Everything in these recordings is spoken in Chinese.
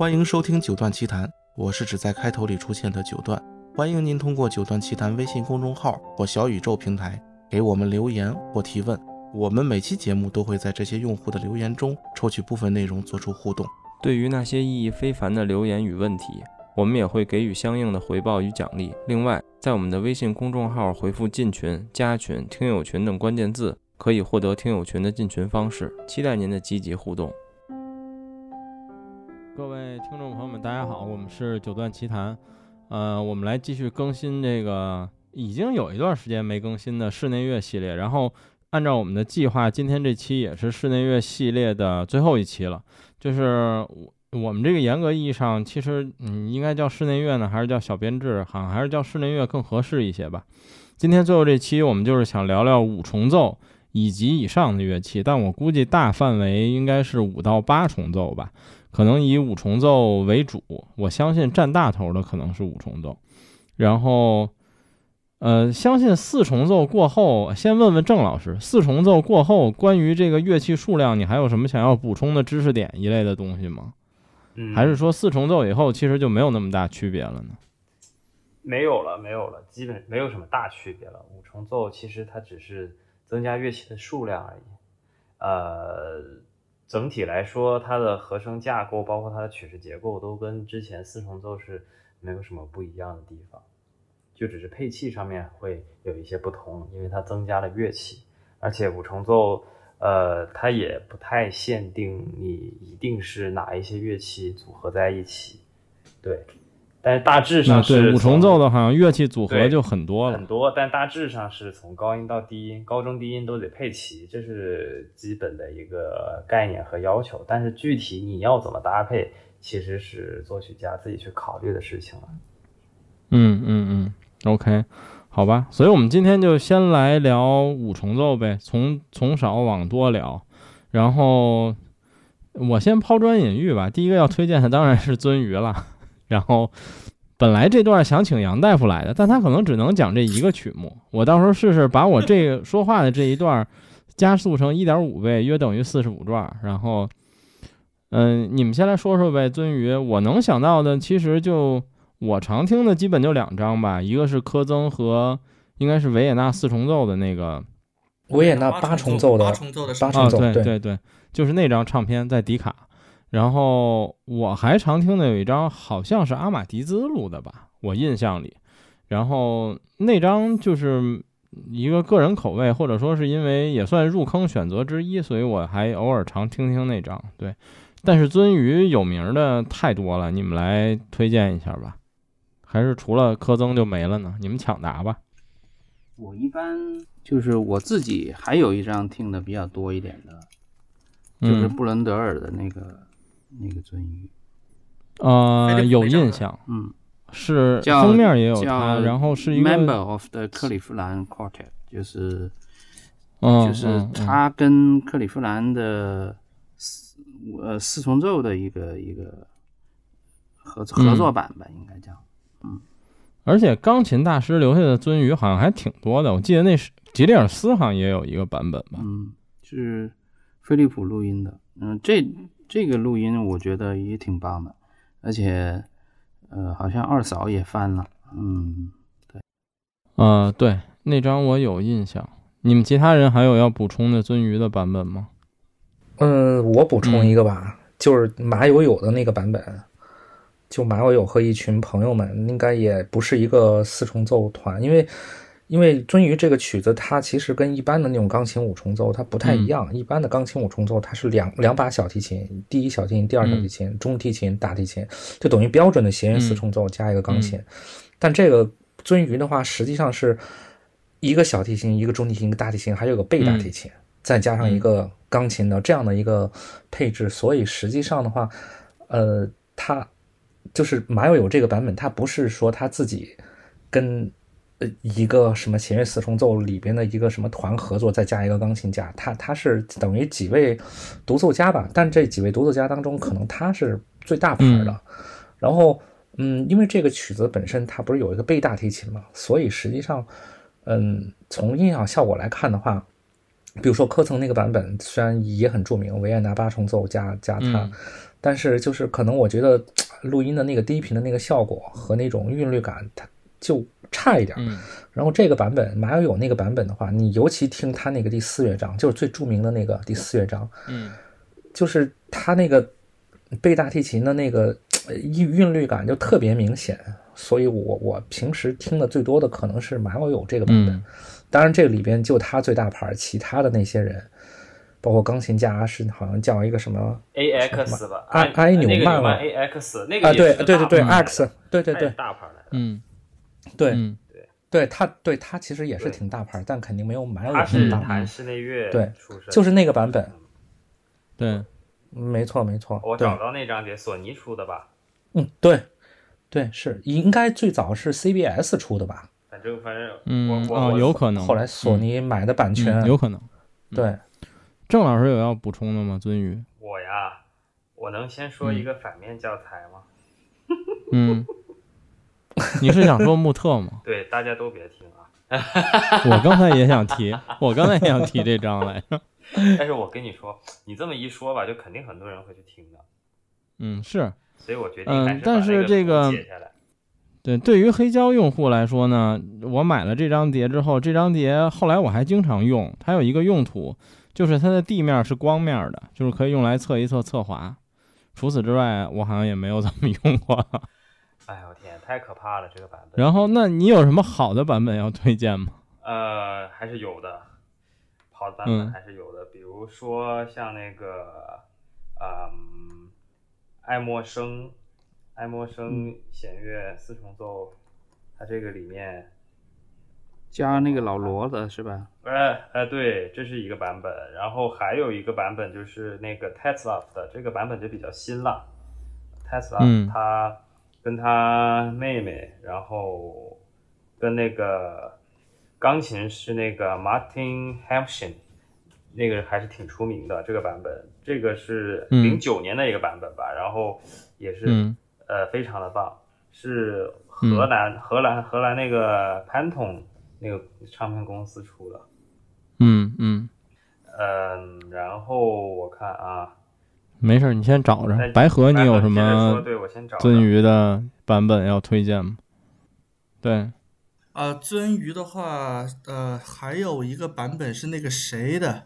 欢迎收听九段奇谈，我是只在开头里出现的九段。欢迎您通过九段奇谈微信公众号或小宇宙平台给我们留言或提问，我们每期节目都会在这些用户的留言中抽取部分内容做出互动。对于那些意义非凡的留言与问题，我们也会给予相应的回报与奖励。另外，在我们的微信公众号回复“进群”“加群”“听友群”等关键字，可以获得听友群的进群方式。期待您的积极互动。各位听众朋友们，大家好，我们是九段奇谈，呃，我们来继续更新这个已经有一段时间没更新的室内乐系列。然后按照我们的计划，今天这期也是室内乐系列的最后一期了。就是我我们这个严格意义上，其实嗯，应该叫室内乐呢，还是叫小编制？好像还是叫室内乐更合适一些吧。今天最后这期，我们就是想聊聊五重奏以及以上的乐器，但我估计大范围应该是五到八重奏吧。可能以五重奏为主，我相信占大头的可能是五重奏，然后，呃，相信四重奏过后，先问问郑老师，四重奏过后关于这个乐器数量，你还有什么想要补充的知识点一类的东西吗？嗯，还是说四重奏以后其实就没有那么大区别了呢？没有了，没有了，基本没有什么大区别了。五重奏其实它只是增加乐器的数量而已，呃。整体来说，它的和声架构，包括它的曲式结构，都跟之前四重奏是没有什么不一样的地方，就只是配器上面会有一些不同，因为它增加了乐器，而且五重奏，呃，它也不太限定你一定是哪一些乐器组合在一起，对。但是大致上是五重奏的，好像乐器组合就很多了，很多。但大致上是从高音到低音，高中低音都得配齐，这是基本的一个概念和要求。但是具体你要怎么搭配，其实是作曲家自己去考虑的事情了。嗯嗯嗯，OK，好吧。所以我们今天就先来聊五重奏呗，从从少往多聊。然后我先抛砖引玉吧。第一个要推荐的当然是 鳟鱼了。然后，本来这段想请杨大夫来的，但他可能只能讲这一个曲目。我到时候试试把我这个说话的这一段加速成一点五倍，约等于四十五转。然后，嗯，你们先来说说呗。鳟鱼，我能想到的其实就我常听的基本就两张吧，一个是科曾和应该是维也纳四重奏的那个，维也纳八重奏的八重奏的八重奏，对对对，就是那张唱片在迪卡。然后我还常听的有一张，好像是阿玛迪兹录的吧，我印象里。然后那张就是一个个人口味，或者说是因为也算入坑选择之一，所以我还偶尔常听听那张。对，但是鳟鱼有名的太多了，你们来推荐一下吧。还是除了科曾就没了呢？你们抢答吧。我一般就是我自己还有一张听的比较多一点的，就是布伦德尔的那个。那个鳟鱼，呃，有印象，嗯，是封面也有他，然后是一个 member of the 克利夫兰 quartet，就是，嗯，就是他跟克利夫兰的四呃四重奏的一个一个合合作版吧，应该叫，嗯，而且钢琴大师留下的鳟鱼好像还挺多的，我记得那是吉列尔斯好像也有一个版本吧，嗯，是飞利浦录音的，嗯，这。这个录音我觉得也挺棒的，而且，呃，好像二嫂也翻了，嗯，对，呃，对，那张我有印象。你们其他人还有要补充的鳟鱼的版本吗？嗯，我补充一个吧，就是马友友的那个版本，就马友友和一群朋友们，应该也不是一个四重奏团，因为。因为鳟鱼这个曲子，它其实跟一般的那种钢琴五重奏它不太一样。一般的钢琴五重奏，它是两两把小提琴，第一小提琴，第二小提琴，中提琴，大提琴，就等于标准的弦乐四重奏加一个钢琴。但这个鳟鱼的话，实际上是一个小提琴，一个中提琴，一个大提琴，还有个贝大提琴，再加上一个钢琴的这样的一个配置。所以实际上的话，呃，它就是马友友这个版本，它不是说他自己跟。呃，一个什么弦乐四重奏里边的一个什么团合作，再加一个钢琴家，他他是等于几位独奏家吧？但这几位独奏家当中，可能他是最大牌的。然后，嗯，因为这个曲子本身它不是有一个贝大提琴嘛，所以实际上，嗯，从音响效果来看的话，比如说科层那个版本虽然也很著名，维也纳八重奏加加它，但是就是可能我觉得录音的那个低频的那个效果和那种韵律感，它就差一点。嗯然后这个版本马友友那个版本的话，你尤其听他那个第四乐章，就是最著名的那个第四乐章，嗯就是他那个贝大提琴的那个呃韵韵律感就特别明显，所以我我平时听的最多的可能是马友友这个版本。嗯当然，这个里边就他最大牌，其他的那些人，包括钢琴家是好像叫一个什么 A X 吧，埃埃埃纽曼了那个曼 A X 那个啊？也对对对对，X，对对对大牌来的，嗯对嗯对，他对他其实也是挺大牌，但肯定没有马友友他是那么大牌。室内乐对，就是那个版本，对，没错没错。我找到那张碟，索尼出的吧，嗯，对对是应该最早是 CBS 出的吧？反正反正嗯啊，我我我有可能。后来索尼买的版权，嗯有可能。对，郑老师有要补充的吗？尊宇，我呀，我能先说一个反面教材吗？嗯，你是想说穆特吗？对，大家都别听啊。我刚才也想提，我刚才也想提这张来着。但是我跟你说，你这么一说吧，就肯定很多人会去听的，嗯，是所以我决定嗯还是把但是这个。对。对于黑胶用户来说呢，我买了这张碟之后，这张碟后来我还经常用。它有一个用途，就是它的地面是光面的，就是可以用来测一测侧滑。除此之外，我好像也没有怎么用过。哎呦天，太可怕了这个版本。然后，那你有什么好的版本要推荐吗？呃，还是有的，好的版嗯本还是有的，比如说像那个，嗯，爱默生，爱默生弦乐四重奏，它这个里面，加那个老罗的是吧？呃呃，对，这是一个版本，然后还有一个版本就是那个 Tesla 的，这个版本就比较新了，Tesla 嗯他跟他妹妹，然后跟那个钢琴是那个 Martin Hampson，那个还是挺出名的这个版本，这个是嗯。零九年的一个版本吧，然后也是、嗯。呃非常的棒，是荷兰、荷兰荷兰那个 Pantone 那个唱片公司出的，嗯嗯，嗯，然后我看啊，没事儿，你先找着。白河，你有什么尊鱼的版本要推荐吗？对，啊，鳟鱼的话，呃，还有一个版本是那个谁的，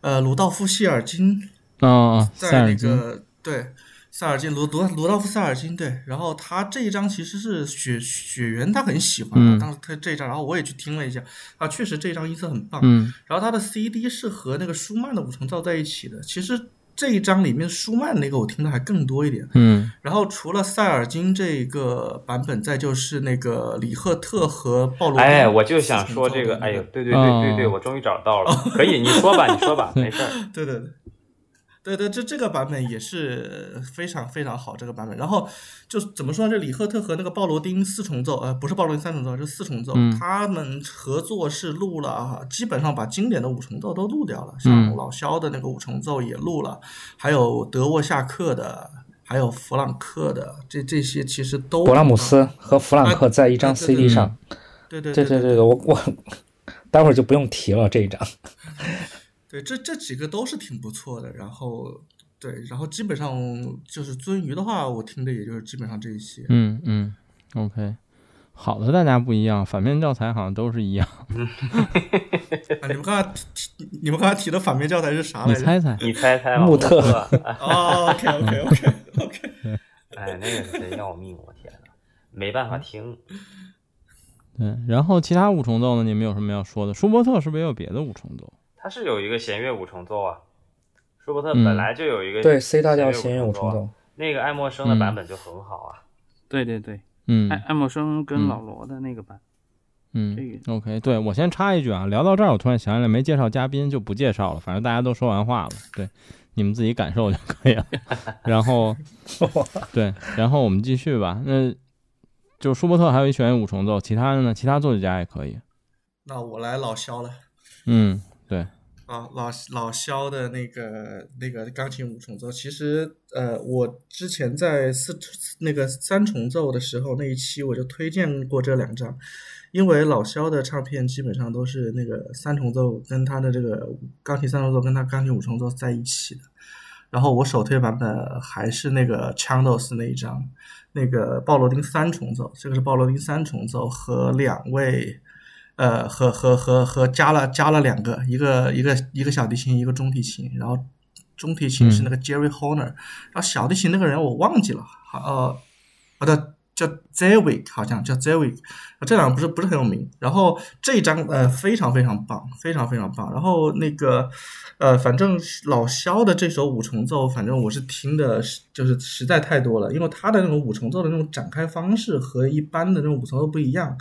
呃，鲁道夫·希尔金啊啊，塞在那尔金，个对塞尔金鲁鲁鲁道夫·塞尔金对，然后他这一张其实是雪雪原他很喜欢的，嗯当时他这一张，然后我也去听了一下，啊，确实这张音色很棒，嗯然后他的 CD 是和那个舒曼的五重奏在一起的，其实这一章里面舒曼那个我听的还更多一点，嗯然后除了塞尔金这个版本，再就是那个李赫特和鲍罗丁。哎，我就想说这个，哎呦，对对对对对，哦我终于找到了，可以，你说吧，你说吧，没事儿。对对对，对对，这这个版本也是非常非常好，这个版本。然后就怎么说呢？这李赫特和那个鲍罗丁四重奏，呃，不是鲍罗丁三重奏，是四重奏，嗯他们合作是录了，啊基本上把经典的五重奏都录掉了，嗯像老肖的那个五重奏也录了，还有德沃夏克的。还有弗朗克的，这这些其实都勃拉姆斯和弗朗克在一张 CD 上，对对对对对对，我我 待会儿就不用提了这一张。对，这这几个都是挺不错的。然后对，然后基本上就是鳟鱼的话，我听的也就是基本上这一些。嗯嗯，OK，好的，大家不一样，反面教材好像都是一样。啊，你们刚才提提，你们刚才提的反面教材是啥你来着？猜猜？你猜猜吧，穆特 哦，OK OK OK OK，哎，那个是真要命，我天呐，没办法听。对，然后其他五重奏呢？你们有什么要说的？舒伯特是不是也有别的五重奏？它是有一个弦乐五重奏啊，舒伯特嗯本来就有一个对，C 大调弦弦乐五重奏那个爱默生的版本就很好啊。对对对，嗯爱爱默生嗯跟老罗的那个版，这嗯个，OK，对我先插一句啊，聊到这儿，我突然想起来没介绍嘉宾，就不介绍了，反正大家都说完话了，对，你们自己感受就可以了。然后，对，然后我们继续吧。那就舒伯特还有一弦乐五重奏，其他的呢？其他作曲家也可以。那我来老肖了。嗯，对，啊，老老肖的那个那个钢琴五重奏，其实呃，我之前在四那个三重奏的时候那一期我就推荐过这两张，因为老肖的唱片基本上都是那个三重奏跟他的这个钢琴三重奏跟他钢琴五重奏在一起的，然后我首推版本还是那个 Chandos 那一张，那个鲍罗丁三重奏，这个是鲍罗丁三重奏和两位，呃，和和和和加了加了两个，一个一个一个小提琴，一个中提琴，然后中提琴是那个 Jerry Horner，、然后小提琴那个人我忘记了，好呃，好的。叫 Zewick，好像叫 Zewick，这两个不是不是很有名。然后这一张呃非常非常棒，非常非常棒。然后那个呃，反正老肖的这首五重奏，反正我是听的，就是实在太多了。因为他的那种五重奏的那种展开方式和一般的那种五重奏不一样，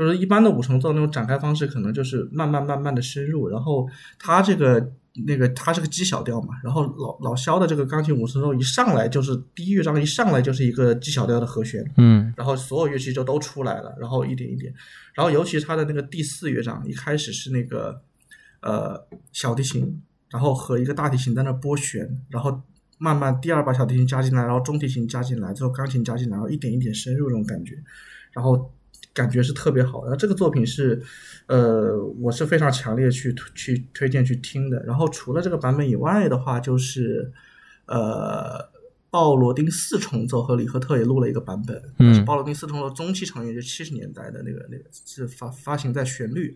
就是一般的五重奏那种展开方式可能就是慢慢慢慢的深入，然后他这个。那个它是个 G 小调嘛，然后老老肖的这个钢琴五重奏一上来就是第一乐章一上来就是一个 G 小调的和弦，嗯，然后所有乐器就都出来了，然后一点一点，然后尤其是它的那个第四乐章一开始是那个呃小提琴，然后和一个大提琴在那拨弦，然后慢慢第二把小提琴加进来，然后中提琴加进来，最后钢琴加进来，然后一点一点深入这种感觉，然后感觉是特别好。然后这个作品是。呃，我是非常强烈去去推荐去听的。然后除了这个版本以外的话，就是呃，鲍罗丁四重奏和李赫特也录了一个版本。嗯，鲍罗丁四重奏中期成员就七十年代的那个那个是发发行在旋律，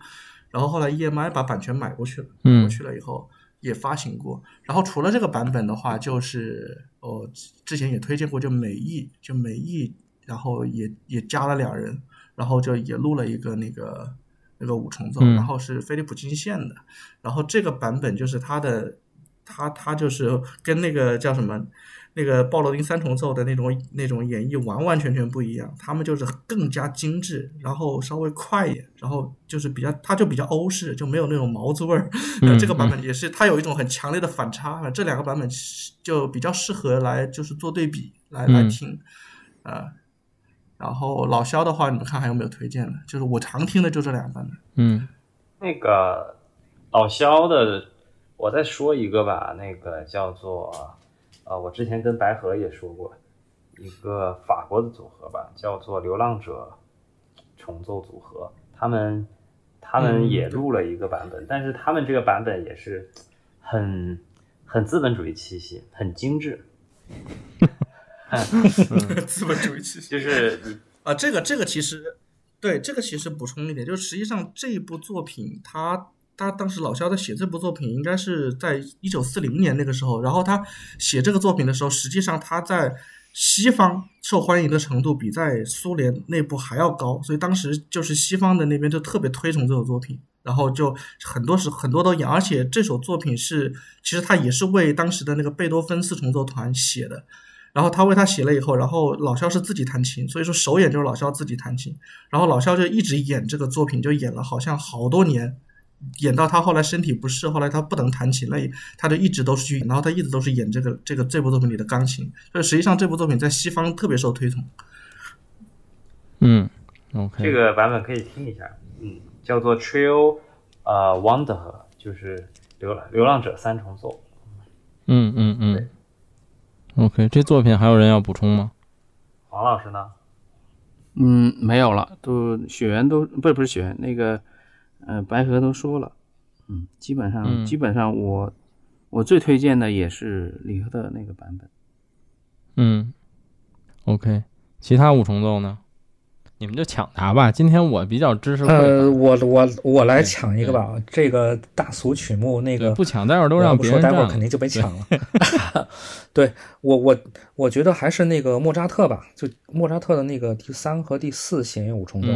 然后后来 EMI 把版权买过去了，买过去了以后也发行过。然后除了这个版本的话，就是我之前也推荐过，就美意，就美意，然后也也加了两人，然后就也录了一个那个。那个五重奏，然后是菲利普金线的，然后这个版本就是它的，它它就是跟那个叫什么，那个鲍罗丁三重奏的那种那种演绎完完全全不一样，他们就是更加精致，然后稍微快一点，然后就是比较，它就比较欧式，就没有那种毛子味儿。这个版本也是，它有一种很强烈的反差，这两个版本就比较适合来就是做对比来来听，啊。然后老肖的话，你们看还有没有推荐的？就是我常听的就这两版本。嗯，那个老肖的，我再说一个吧。那个叫做呃，我之前跟白河也说过，一个法国的组合吧，叫做流浪者重奏组合。他们他们也录了一个版本，但是他们这个版本也是很很资本主义气息，很精致。资本主义气息就是啊，这个这个其实对这个其实补充一点，就是实际上这一部作品，他他当时老肖在写这部作品，应该是在一九四零年那个时候，然后他写这个作品的时候，实际上他在西方受欢迎的程度比在苏联内部还要高，所以当时就是西方的那边就特别推崇这首作品，然后就很多是很多都演，而且这首作品是其实他也是为当时的那个贝多芬四重奏团写的。然后他为他写了以后，然后老肖是自己弹琴，所以说首演就是老肖自己弹琴，然后老肖就一直演这个作品，就演了好像好多年，演到他后来身体不适，后来他不能弹琴了，他就一直都是去，然后他一直都是演这个这个这部作品里的钢琴，所以实际上这部作品在西方特别受推崇。嗯，OK，这个版本可以听一下，嗯，叫做 Trio，呃，Wonder，就是流浪流浪者三重奏。嗯嗯嗯。OK，这作品还有人要补充吗？黄老师呢？嗯，没有了，都雪原都不是不是雪原那个，呃，白河都说了，嗯，基本上基本上我我最推荐的也是李贺的那个版本。嗯，OK，其他五重奏呢？你们就抢答吧。今天我比较支持。呃，我我我来抢一个吧。这个大俗曲目，那个不抢，待会儿都让别人待会儿肯定就被抢了。对我我我觉得还是那个莫扎特吧，就莫扎特的那个第三和第四弦乐五重奏。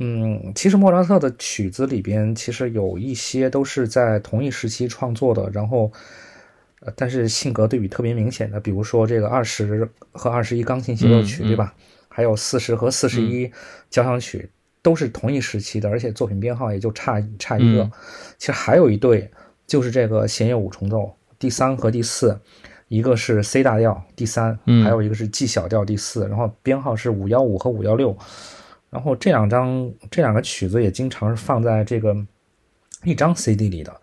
嗯，其实莫扎特的曲子里边其实有一些都是在同一时期创作的，然后呃，但是性格对比特别明显的，比如说这个二十和二十一钢琴协奏曲，对吧？还有四十和四十一交响曲都是同一时期的，而且作品编号也就差差一个。其实还有一对，就是这个弦乐五重奏第三和第四，一个是 C 大调第三，还有一个是 G 小调第四，然后编号是五幺五和五幺六。然后这两张这两个曲子也经常是放在这个一张 CD 里的。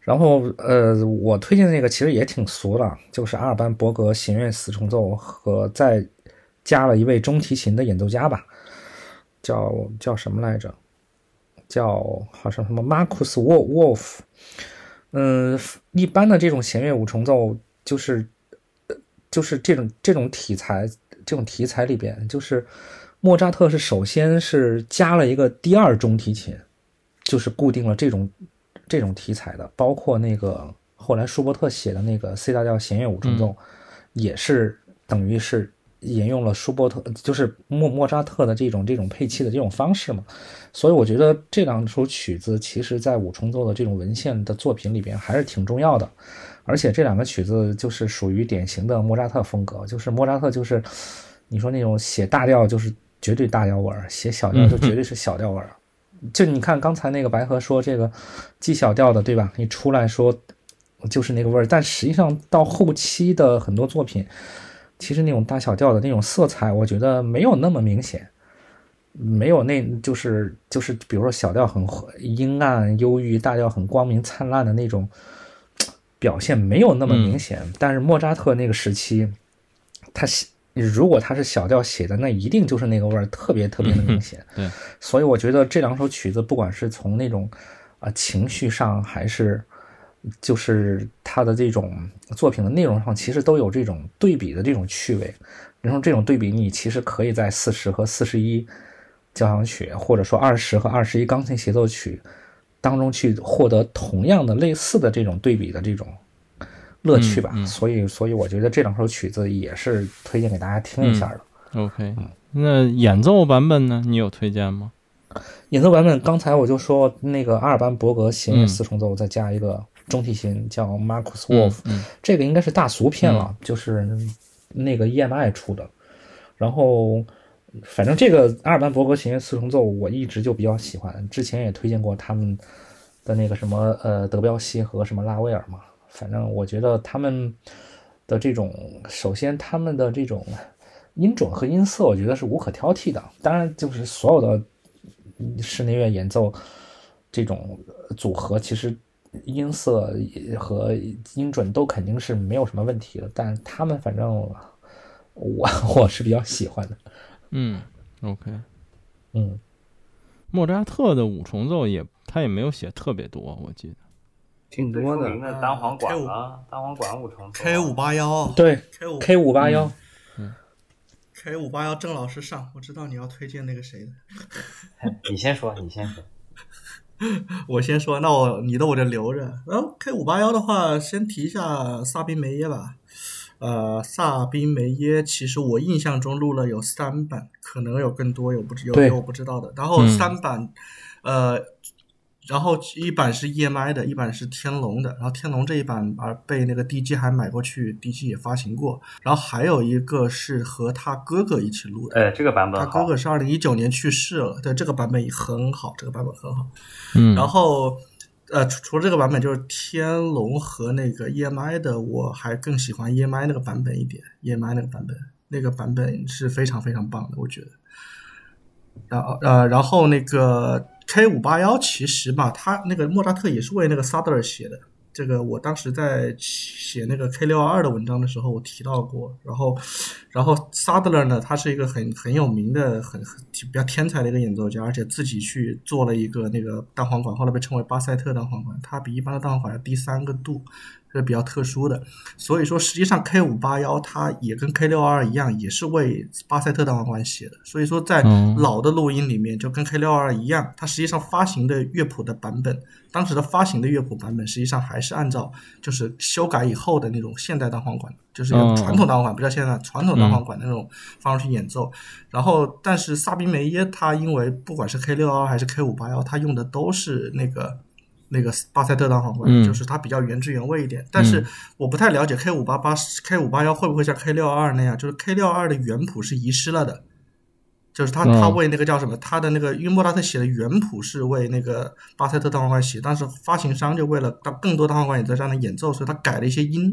然后呃，我推荐的那个其实也挺俗的，就是阿尔班伯格弦乐四重奏和在。加了一位中提琴的演奏家吧，叫叫什么来着？叫好像什么 Marcus Wolf。嗯，一般的这种弦乐五重奏就是就是这种这种题材这种题材里边，就是莫扎特是首先是加了一个第二中提琴，就是固定了这种这种题材的，包括那个后来舒伯特写的那个 C 大调弦乐五重奏，也是等于是。沿用了舒伯特，就是莫莫扎特的这种这种配器的这种方式嘛，所以我觉得这两首曲子其实在五重奏的这种文献的作品里边还是挺重要的，而且这两个曲子就是属于典型的莫扎特风格，就是莫扎特就是你说那种写大调就是绝对大调味儿，写小调就绝对是小调味儿，就你看刚才那个白河说这个 G 小调的对吧？你出来说就是那个味儿，但实际上到后期的很多作品。其实那种大小调的那种色彩，我觉得没有那么明显，没有那就是就是，比如说小调很阴暗忧郁，大调很光明灿烂的那种表现没有那么明显。但是莫扎特那个时期，他写如果他是小调写的，那一定就是那个味儿特别特别的明显。对，所以我觉得这两首曲子，不管是从那种啊情绪上，还是。就是他的这种作品的内容上，其实都有这种对比的这种趣味。然后这种对比，你其实可以在四十和四十一交响曲，或者说二十和二十一钢琴协奏曲当中去获得同样的类似的这种对比的这种乐趣吧。所以，所以我觉得这两首曲子也是推荐给大家听一下的。OK，那演奏版本呢？你有推荐吗？演奏版本，刚才我就说那个阿尔班伯格弦乐四重奏，再加一个。中提琴叫 Marcus Wolf，这个应该是大俗片了，就是那个 EMI 出的。然后，反正这个阿尔班伯格弦乐四重奏我一直就比较喜欢，之前也推荐过他们的那个什么呃德彪西和什么拉威尔嘛。反正我觉得他们的这种，首先他们的这种音准和音色，我觉得是无可挑剔的。当然，就是所有的室内乐演奏这种组合，其实。音色和音准都肯定是没有什么问题的，但他们反正我 我是比较喜欢的。嗯，OK，嗯，莫扎特的五重奏也他也没有写特别多，我记得挺多的。那单簧管啊，单簧管五重奏，K 五八幺，对，K 五 K 五八幺，嗯，K 五八幺，郑老师上，我知道你要推荐那个谁的，你先说，你先说。我先说，那我你的我就留着。然后 K 五八幺的话，先提一下萨宾梅耶吧。呃，萨宾梅耶其实我印象中录了有三版，可能有更多，有不知有有我不知道的。然后三版，呃。然后一版是 EMI 的，一版是天龙的。然后天龙这一版而被那个 DG 还买过去，DG 也发行过。然后还有一个是和他哥哥一起录的，哎，这个版本他哥哥是二零一九年去世了，对，这个版本也很好，这个版本很好。嗯。然后，呃，除除了这个版本，就是天龙和那个 EMI 的，我还更喜欢 EMI 那个版本一点。EMI 那个版本，那个版本是非常非常棒的，我觉得。然后，呃，然后那个。K 五八幺其实嘛，他那个莫扎特也是为那个萨德尔写的。这个我当时在写那个 K 六二二的文章的时候，我提到过。然后，然后萨德勒呢，他是一个很很有名的、很比较天才的一个演奏家，而且自己去做了一个那个单簧管，后来被称为巴塞特单簧管。它比一般的单簧管要低三个度。是比较特殊的，所以说实际上 K 五八幺它也跟 K 六二二一样，也是为巴塞特大簧管写的。所以说在老的录音里面，就跟 K 六二二一样，它实际上发行的乐谱的版本，当时的发行的乐谱版本实际上还是按照就是修改以后的那种现代单簧管，就是传统单簧管，不叫现在传统单簧管那种方式去演奏。然后，但是萨宾梅耶他因为不管是 K 六二还是 K 五八幺，他用的都是那个。那个巴塞特单簧管，就是它比较原汁原味一点，但是我不太了解 K 五八八、K 五八幺会不会像 K 六二二那样，就是 K 六二的原谱是遗失了的。就是他，他为那个叫什么？他的那个因为莫扎特写的原谱是为那个巴塞特单簧管写，但是发行商就为了让更多单簧管演奏家能演奏，所以他改了一些音。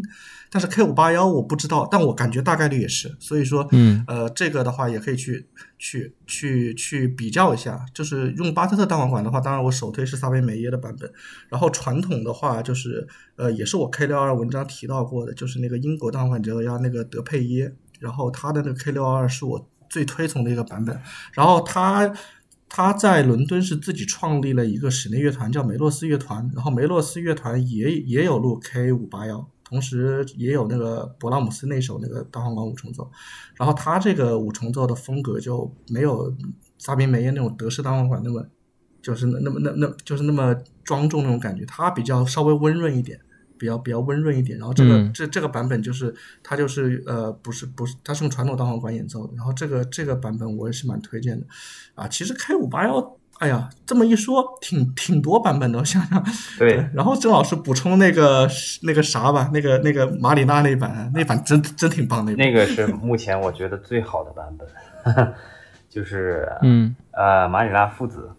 但是 K 五八幺我不知道，但我感觉大概率也是。所以说，嗯，呃，这个的话也可以去去去去比较一下。就是用巴塞特单簧管的话，当然我首推是萨维梅耶的版本。然后传统的话，就是呃，也是我 K 六二文章提到过的，就是那个英国单簧管家那个德佩耶，然后他的那个 K 六二是我。最推崇的一个版本，然后他他在伦敦是自己创立了一个室内乐团，叫梅洛斯乐团，然后梅洛斯乐团也也有录 K 五八幺，同时也有那个勃拉姆斯那首那个单簧管五重奏，然后他这个五重奏的风格就没有萨宾梅耶那种德式单簧管那么就是那那么那那就是那么庄重那种感觉，他比较稍微温润一点。比较比较温润一点，然后这个、嗯。这这个版本就是它就是呃不是不是它是用传统单簧管演奏的，然后这个这个版本我也是蛮推荐的。啊。其实 K 五八幺，哎呀这么一说挺挺多版本的，我想想。对，然后郑老师补充那个那个啥吧，那个那个马里纳那版，那版真真挺棒那版。那个是目前我觉得最好的版本，就是嗯呃马里纳父子，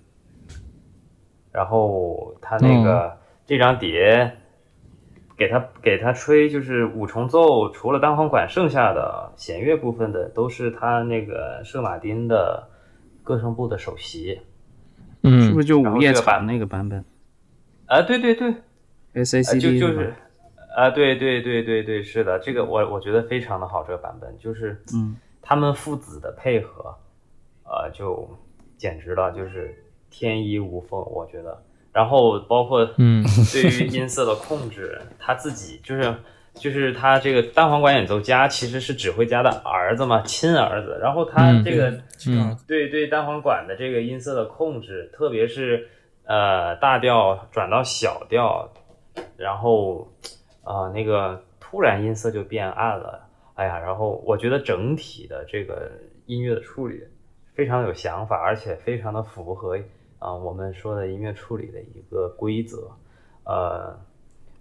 然后他那个、这张碟给他给他吹就是五重奏，除了单簧管，剩下的弦乐部分的都是他那个圣马丁的歌声部的首席。嗯是不是就午夜版场那个版本啊，对对对，？S A 呃 C 就就是啊，对对对对对，是的，这个我我觉得非常的好，这个版本就是嗯他们父子的配合，呃，就简直了，就是天衣无缝，我觉得。然后包括嗯对于音色的控制，他自己就是就是他这个单簧管演奏家其实是指挥家的儿子嘛，亲儿子。然后他嗯这个、嗯对对单簧管的这个音色的控制，特别是呃大调转到小调，然后啊、呃那个突然音色就变暗了，哎呀，然后我觉得整体的这个音乐的处理非常有想法，而且非常的符合啊、我们说的音乐处理的一个规则，呃。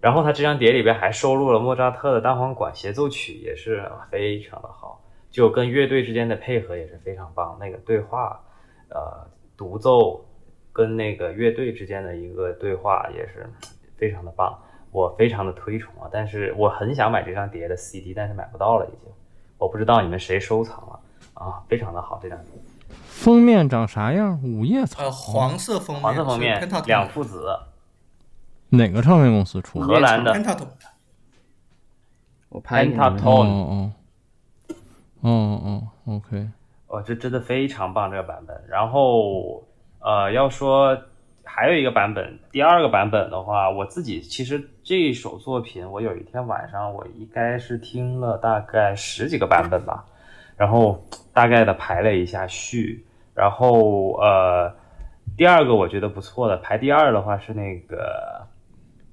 然后他这张碟里边还收录了莫扎特的单簧管协奏曲，也是非常的好，就跟乐队之间的配合也是非常棒。那个对话，呃，独奏跟那个乐队之间的一个对话也是非常的棒，我非常的推崇啊。但是我很想买这张碟的 CD，但是买不到了已经，我不知道你们谁收藏了啊，非常的好这张碟，封面长啥样？午夜草呃，黄色封面，黄色封面两父子，哪个唱片公司出的？荷兰的我拍给你们 Pentaton 哦哦哦哦，OK，哦，这真的非常棒这个版本。然后呃，要说还有一个版本，第二个版本的话，我自己其实这首作品，我有一天晚上我应该是听了大概十几个版本吧，然后大概的排了一下序，然后呃，第二个我觉得不错的，排第二的话是那个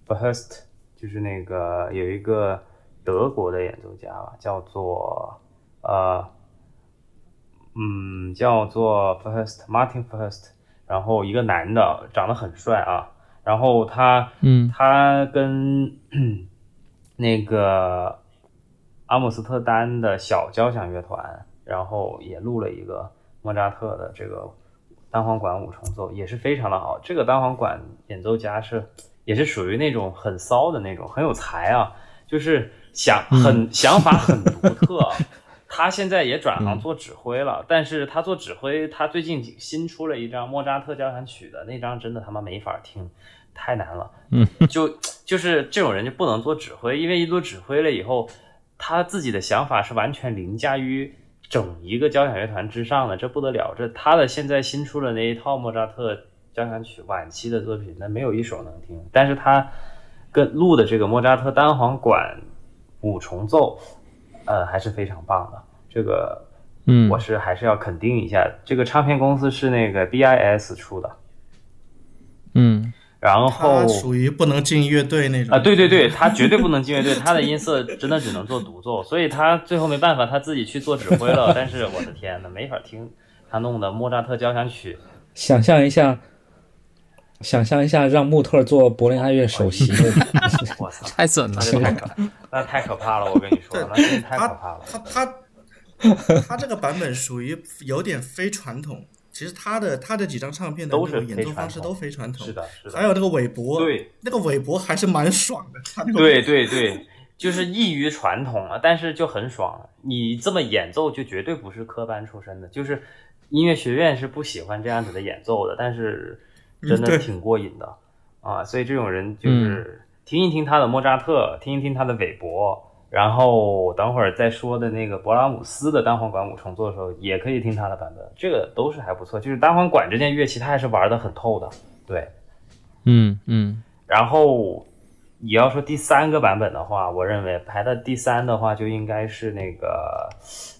b e h e r s t 就是那个有一个德国的演奏家吧，叫做呃。嗯，叫做 First Martin First，然后一个男的，长得很帅啊，然后他，嗯他跟 那个阿姆斯特丹的小交响乐团，然后也录了一个莫扎特的这个单簧管五重奏，也是非常的好。这个单簧管演奏家是也是属于那种很骚的那种，很有才啊，就是想很、想法很独特。啊 他现在也转行做指挥了，但是他做指挥，他最近新出了一张莫扎特交响曲的那张，真的他妈没法听，太难了。嗯，就就是这种人就不能做指挥，因为一做指挥了以后，他自己的想法是完全凌驾于整一个交响乐团之上的，这不得了。这他的现在新出的那一套莫扎特交响曲晚期的作品，那没有一首能听。但是他跟录的这个莫扎特单簧管五重奏，呃，还是非常棒的。这个嗯，我是还是要肯定一下，这个唱片公司是那个 BIS 出的，嗯然后他属于不能进乐队那种啊，对对对，他绝对不能进乐队，他的音色真的只能做独奏，所以他最后没办法，他自己去做指挥了。但是我的天呐，没法听他弄的莫扎特交响曲，想象一下，想象一下让穆特做柏林爱乐首席，我操，太准了太可，那太可怕了，我跟你说，那真太可怕了。他他他这个版本属于有点非传统。其实他的他的几张唱片的演奏方式都非传统，是的，是的，还有那个韦伯，对，那个韦伯还是蛮爽的。他那个对对对，就是异于传统了，但是就很爽。你这么演奏就绝对不是科班出身的，就是音乐学院是不喜欢这样子的演奏的，但是真的挺过瘾的啊。所以这种人就是听一听他的莫扎特，听一听他的韦伯。然后等会儿再说的那个勃拉姆斯的单簧管五重奏的时候，也可以听他的版本，这个都是还不错。就是单簧管这件乐器，他还是玩的很透的，对。嗯嗯然后你要说第三个版本的话，我认为排在第三的话，就应该是那个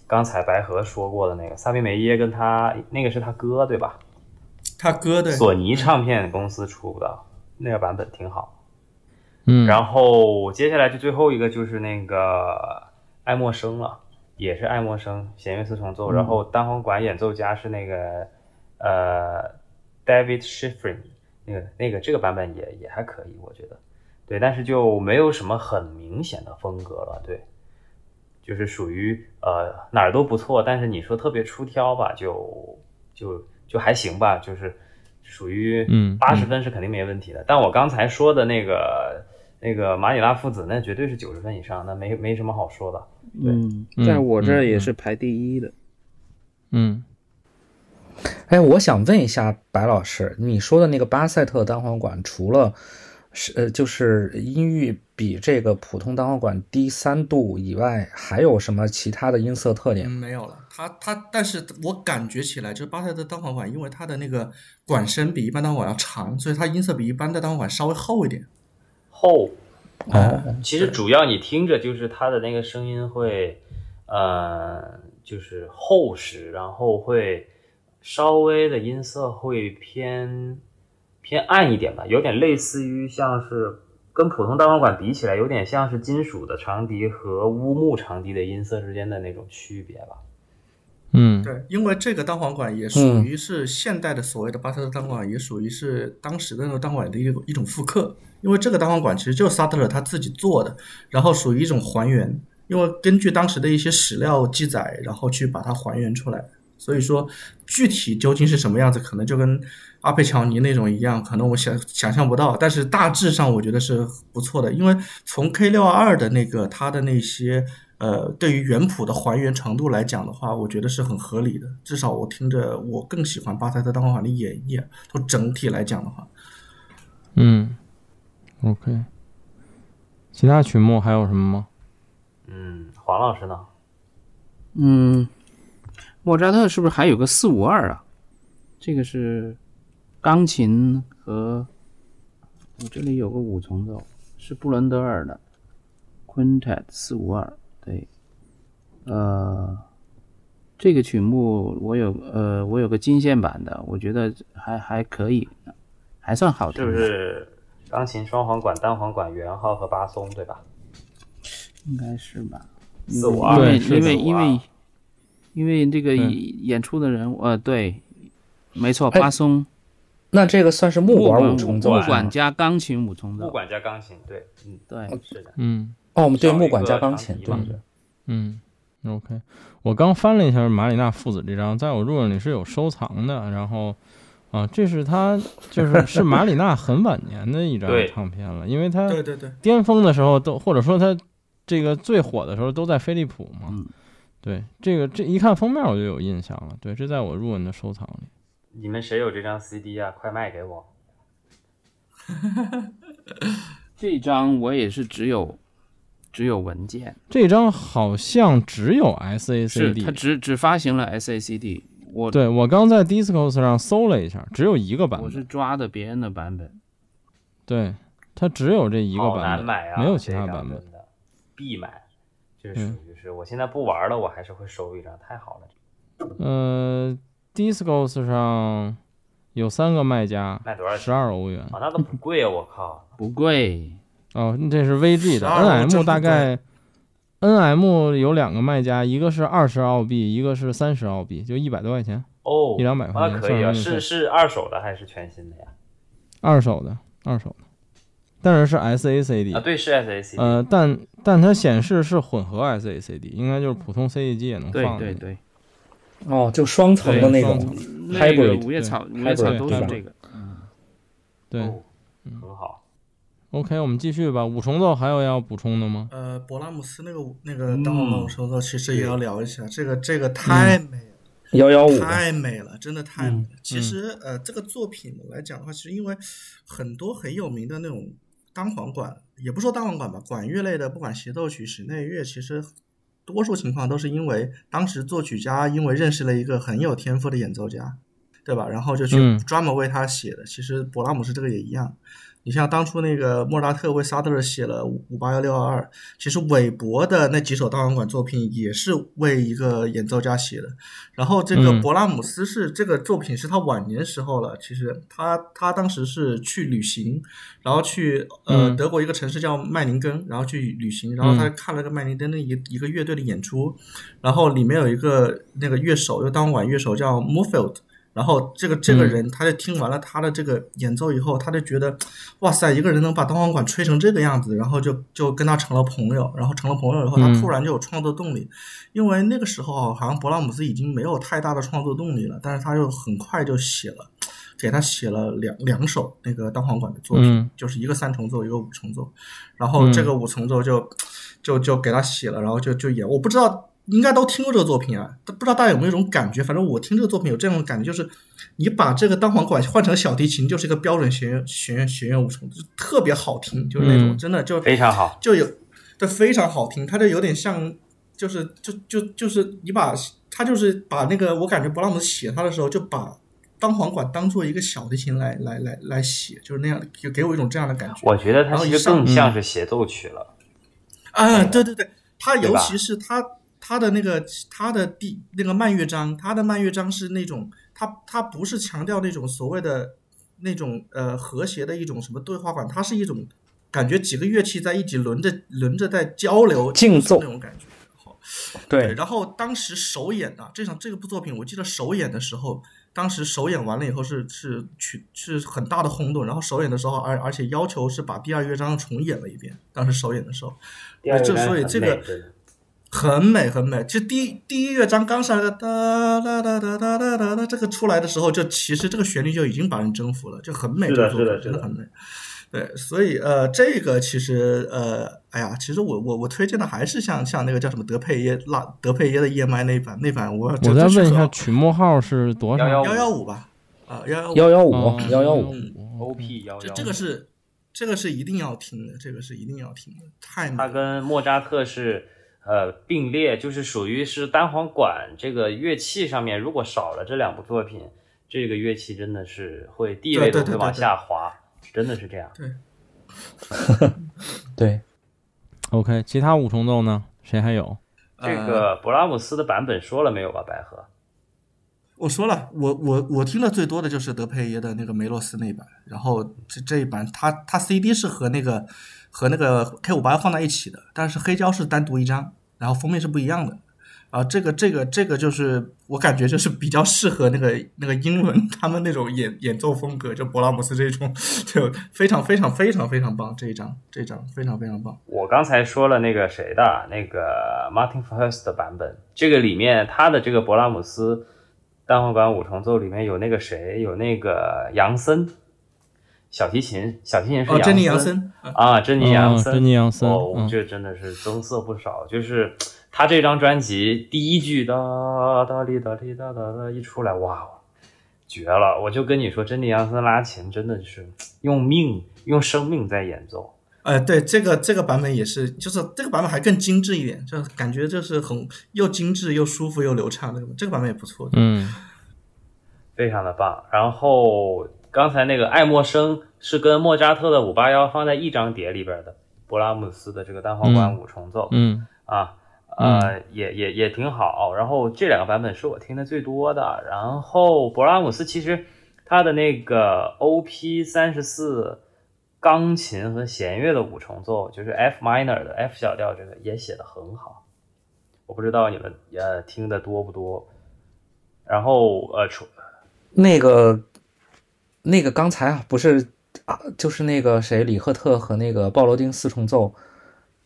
刚才白河说过的那个萨宾梅耶跟他那个是他哥对吧？他哥的索尼唱片公司出的那个版本挺好。嗯，然后接下来就最后一个就是那个爱默生了，也是爱默生弦乐四重奏，然后单簧管演奏家是那个呃 David Schifrin，那个那个这个版本也也还可以，我觉得。对，但是就没有什么很明显的风格了，对，就是属于呃哪儿都不错，但是你说特别出挑吧，就就就还行吧，就是属于嗯八十分是肯定没问题的。但我刚才说的那个那个马里拉父子，那绝对是九十分以上，那没没什么好说的。对，在我这儿也是排第一的。嗯哎，我想问一下白老师，你说的那个巴塞特单簧管，除了是呃，就是音域比这个普通单簧管低三度以外，还有什么其他的音色特点嗯，？没有了。它它，但是我感觉起来，就是巴塞特单簧管，因为它的那个管身比一般单簧管要长，所以它音色比一般的单簧管稍微厚一点。后哦，其实主要你听着就是它的那个声音会，呃，就是厚实，然后会稍微的音色会偏偏暗一点吧，有点类似于像是跟普通单簧管比起来，有点像是金属的长笛和乌木长笛的音色之间的那种区别吧。嗯对，因为这个单簧管也属于是现代的所谓的巴特勒单簧管，也属于是当时的那个单簧管的一个一种复刻。因为这个单簧管其实就是萨特勒他自己做的，然后属于一种还原，因为根据当时的一些史料记载，然后去把它还原出来。所以说，具体究竟是什么样子，可能就跟阿佩乔尼那种一样，可能我想想象不到。但是大致上我觉得是不错的，因为从 K 六二的那个它的那些呃，对于原谱的还原程度来讲的话，我觉得是很合理的。至少我听着，我更喜欢巴塞特单簧管的演绎。从整体来讲的话，嗯，OK。其他曲目还有什么吗？嗯，黄老师呢？嗯，莫扎特是不是还有个四五二啊？这个是钢琴和我这里有个五重奏，是布伦德尔的 Quintet 四五二。对，呃，这个曲目我有呃我有个金线版的，我觉得还还可以，还算好听。是不是钢琴、双簧管、单簧管、圆号和巴松，对吧？应该是吧？四五二因为因为因为因为这个演出的人，呃，对，没错，哎巴松那这个算是木管管五重奏木管加钢琴五重奏，木管加钢琴，对，嗯，对，是的。嗯哦，我们对木管加个长钢琴，对。嗯，OK。我刚翻了一下马里纳父子这张，在我 room 里是有收藏的。然后啊，这是他就是 是马里纳很晚年的一张唱片了，因为他对对对，巅峰的时候都或者说他这个最火的时候都在飞利浦嘛。嗯对，这个这一看封面我就有印象了。对，这在我入文的收藏里。你们谁有这张 CD 啊？快卖给我！这张我也是只有只有文件，这张好像只有 SACD 它。只只发行了 SACD，我对我刚在 Discos 上搜了一下，只有一个版本。我是抓的别人的版本，对，它只有这一个版本，难买啊，没有其他版本。的必买，就是嗯属于是我现在不玩了，我还是会收一张，太好了。呃，Discos 上有三个卖家，卖多少十？二欧元。啊，那都不贵啊！我靠，不贵，哦，这是 VG 的12欧真，NM 大概 NM 有两个卖家，一个是二十澳币，一个是三十澳币，就一百多块钱，哦，一两百块钱那可以啊，是是二手的还是全新的呀？二手的，二手的，但是是 SACD，、啊，对，是 SACD。呃，但但它显示是混合 SACD，应该就是普通 CD 机也能放的。对对，哦，就双层的那种那个 hybrid，五叶草五叶草都是这个，嗯对哦很好。OK，我们继续吧。五重奏还有要补充的吗？呃，勃拉姆斯那个那个单簧管五重奏，其实也要聊一下，这个这个太美了。幺幺五，太美了，真的太美了。嗯其实，呃，这个作品来讲的话，其实因为很多很有名的那种单簧管，也不说单簧管吧，管乐类的，不管协奏曲、室内乐，其实多数情况都是因为当时作曲家因为认识了一个很有天赋的演奏家，对吧？然后就去嗯专门为他写的。其实勃拉姆斯这个也一样。你像当初那个莫扎特为萨德尔写了五五八幺六二二，其实韦伯的那几首单簧管作品也是为一个演奏家写的。然后这个嗯勃拉姆斯是这个作品是他晚年时候了，其实他他当时是去旅行，然后去呃嗯德国一个城市叫麦宁根，然后去旅行，然后他嗯看了个麦宁根的一一个乐队的演出，然后里面有一个那个乐手，就单簧管乐手叫 Moorfield。然后这个这个嗯。人，他就听完了他的这个演奏以后，他就觉得，哇塞，一个人能把单簧管吹成这个样子，然后就就跟他成了朋友，然后成了朋友以后，他嗯。突然就有创作动力，因为那个时候好像勃拉姆斯已经没有太大的创作动力了，但是他又很快就写了，给他写了两两首那个单簧管的作品，嗯。就是一个三重奏，一个五重奏，然后这个五重奏就就就给他写了，然后就就演，我不知道。应该都听过这个作品啊，不知道大家有没有一种感觉？反正我听这个作品有这样的感觉，就是你把这个单簧管换成小提琴，就是一个标准弦乐弦乐弦乐五重，就特别好听，就是那种、嗯真的就非常好。就有，对，非常好听。它就有点像，就是就就就是你把它就是把那个，我感觉勃拉姆斯写它的时候，就把单簧管当做一个小提琴来来来来写，就是那样，就给我一种这样的感觉。我觉得它其实更像是协奏曲了。啊，对对对，他对吧尤其是他他的那个他的第那个慢乐章，他的慢乐章是那种他他不是强调那种所谓的那种呃和谐的一种什么对话感，它是一种感觉几个乐器在一起轮着轮着在交流竞奏那种感觉。好对，然后当时首演的这场这个部作品，我记得首演的时候，当时首演完了以后是是去是很大的轰动，然后首演的时候，而而且要求是把第二乐章重演了一遍。当时首演的时候，这所以这个很美很美。就第一第一乐章刚上来的哒哒哒哒哒哒哒哒，这个出来的时候，就其实这个旋律就已经把人征服了，就很美。是的是的真的很美。对，所以呃，这个其实呃，哎呀，其实我我我推荐的还是像像那个叫什么德佩耶拉德佩耶的 EMI 那一版那版，我我再问一下，曲目号是多少？115幺幺五吧，啊幺幺五，幺幺五哦幺幺五，OP 幺这幺，这个是这个是一定要听的，这个是一定要听的，太美它。跟莫扎特是呃并列，就是属于是单簧管这个乐器上面，如果少了这两部作品，这个乐器真的是会地位都会往对对对对下滑，真的是这样。对，对 OK，其他五重奏呢？谁还有？这呃个勃拉姆斯的版本说了没有吧？百合我说了，我我我听的最多的就是德佩耶的那个梅洛斯那一版，然后这这一版它它 CD 是和那个和那个 K 五八放在一起的，但是黑胶是单独一张，然后封面是不一样的。啊，这个这个这个就是我感觉就是比较适合那个那个英伦他们那种演演奏风格，就勃拉姆斯这种，就非常非常非常非常棒，这一张这一张非常非常棒。我刚才说了那个谁的，那个 Martin First 的版本，这个里面他的这个勃拉姆斯单簧管五重奏里面有那个谁，有那个杨森，小提琴，小提琴是哦，珍妮杨森森，啊啊，珍妮杨森，哦珍妮杨森哦，嗯这真的是增色不少。就是他这张专辑第一句哒哒哩哒哩哒哒哒一出来，哇，绝了！我就跟你说，珍妮杨森拉琴真的是用命、用生命在演奏。呃，对，这个这个版本也是，就是这个版本还更精致一点，就感觉就是很又精致又舒服又流畅的，这个版本也不错。嗯非常的棒。然后刚才那个爱默生是跟莫扎特的五八幺放在一张碟里边的，勃拉姆斯的这个单簧管五重奏、嗯啊，呃，也也也挺好。然后这两个版本是我听的最多的。然后勃拉姆斯其实他的那个 OP 三十四钢琴和弦乐的五重奏，就是 F minor 的 F 小调，这个也写的很好。我不知道你们呃听的多不多。然后呃，除那个那个刚才啊，不是啊，就是那个谁，李赫特和那个鲍罗丁四重奏，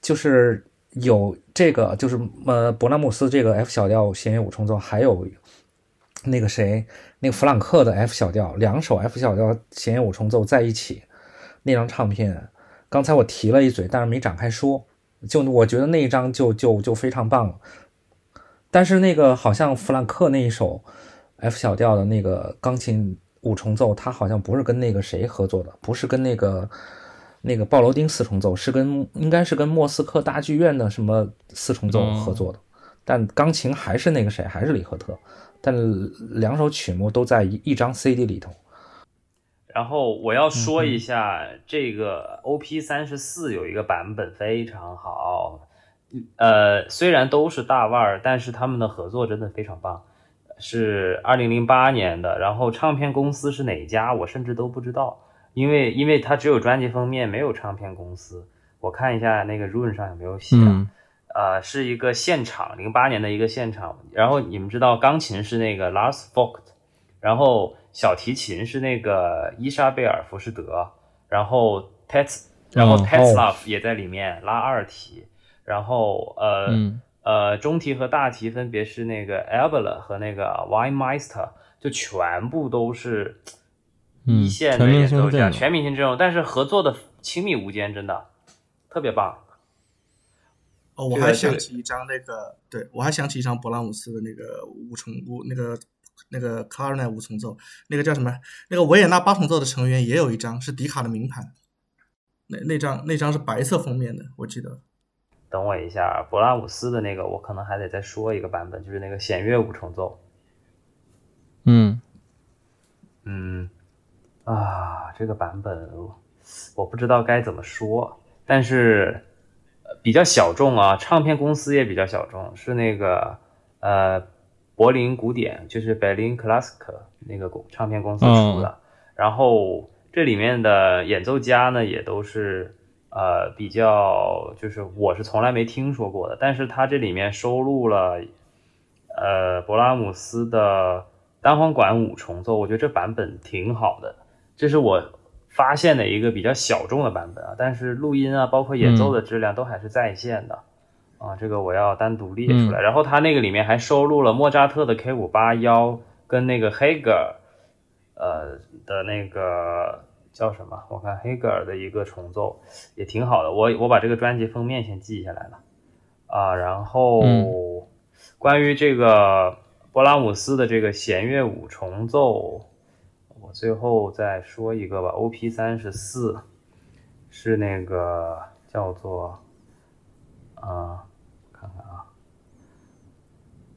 就是有这个，就是呃，勃拉姆斯这个 F 小调弦乐五重奏，还有那个谁，那个弗朗克的 F 小调，两首 F 小调弦乐五重奏在一起那张唱片，刚才我提了一嘴，但是没展开说，就我觉得那一张就就就非常棒了。但是那个好像弗兰克那一首 F 小调的那个钢琴五重奏，他好像不是跟那个谁合作的，不是跟那个那个鲍罗丁四重奏，是跟应该是跟莫斯科大剧院的什么四重奏合作的。但钢琴还是那个谁，还是李赫特，但两首曲目都在一一张 CD 里头。然后我要说一下，这个 OP 三十四有一个版本非常好，呃，虽然都是大腕儿，但是他们的合作真的非常棒，是二零零八年的。然后唱片公司是哪家，我甚至都不知道，因为因为它只有专辑封面，没有唱片公司。我看一下那个 Run 上有没有写，呃，是一个现场，零八年的一个现场。然后你们知道，钢琴是那个 Lars Vogt，然后。小提琴是那个伊莎贝尔·浮士德，然后 Tet，然后 Tetzlaff 也在里面拉二提，然后呃呃中提和大提分别是那个 a b e l 和那个 Weinmeister，就全部都是一线的演奏家，全明星阵容，但是合作的亲密无间，真的特别棒。哦，我还想起一张那个，对我还想起一张勃拉姆斯的那个五重五那个。那个 Clarinet 五重奏，那个叫什么？那个维也纳八重奏的成员也有一张是迪卡的名盘，那那张那张是白色封面的，我记得。等我一下，勃拉姆斯的那个我可能还得再说一个版本，就是那个弦乐五重奏。嗯嗯啊，这个版本我不知道该怎么说，但是比较小众啊，唱片公司也比较小众，是那个呃。柏林古典就是 Berlin Classic 那个唱片公司出的，然后这里面的演奏家呢也都是呃比较就是我是从来没听说过的，但是它这里面收录了呃勃拉姆斯的单簧管五重奏，我觉得这版本挺好的，这是我发现的一个比较小众的版本啊，但是录音啊包括演奏的质量都还是在线的。啊，这个我要单独列出来。然后他那个里面还收录了莫扎特的 K 五八幺跟那个黑格尔，呃的那个叫什么？我看黑格尔的一个重奏也挺好的。我我把这个专辑封面先记下来了。啊，然后关于这个勃拉姆斯的这个弦乐五重奏，我最后再说一个吧。OP 三十四是那个叫做看看啊。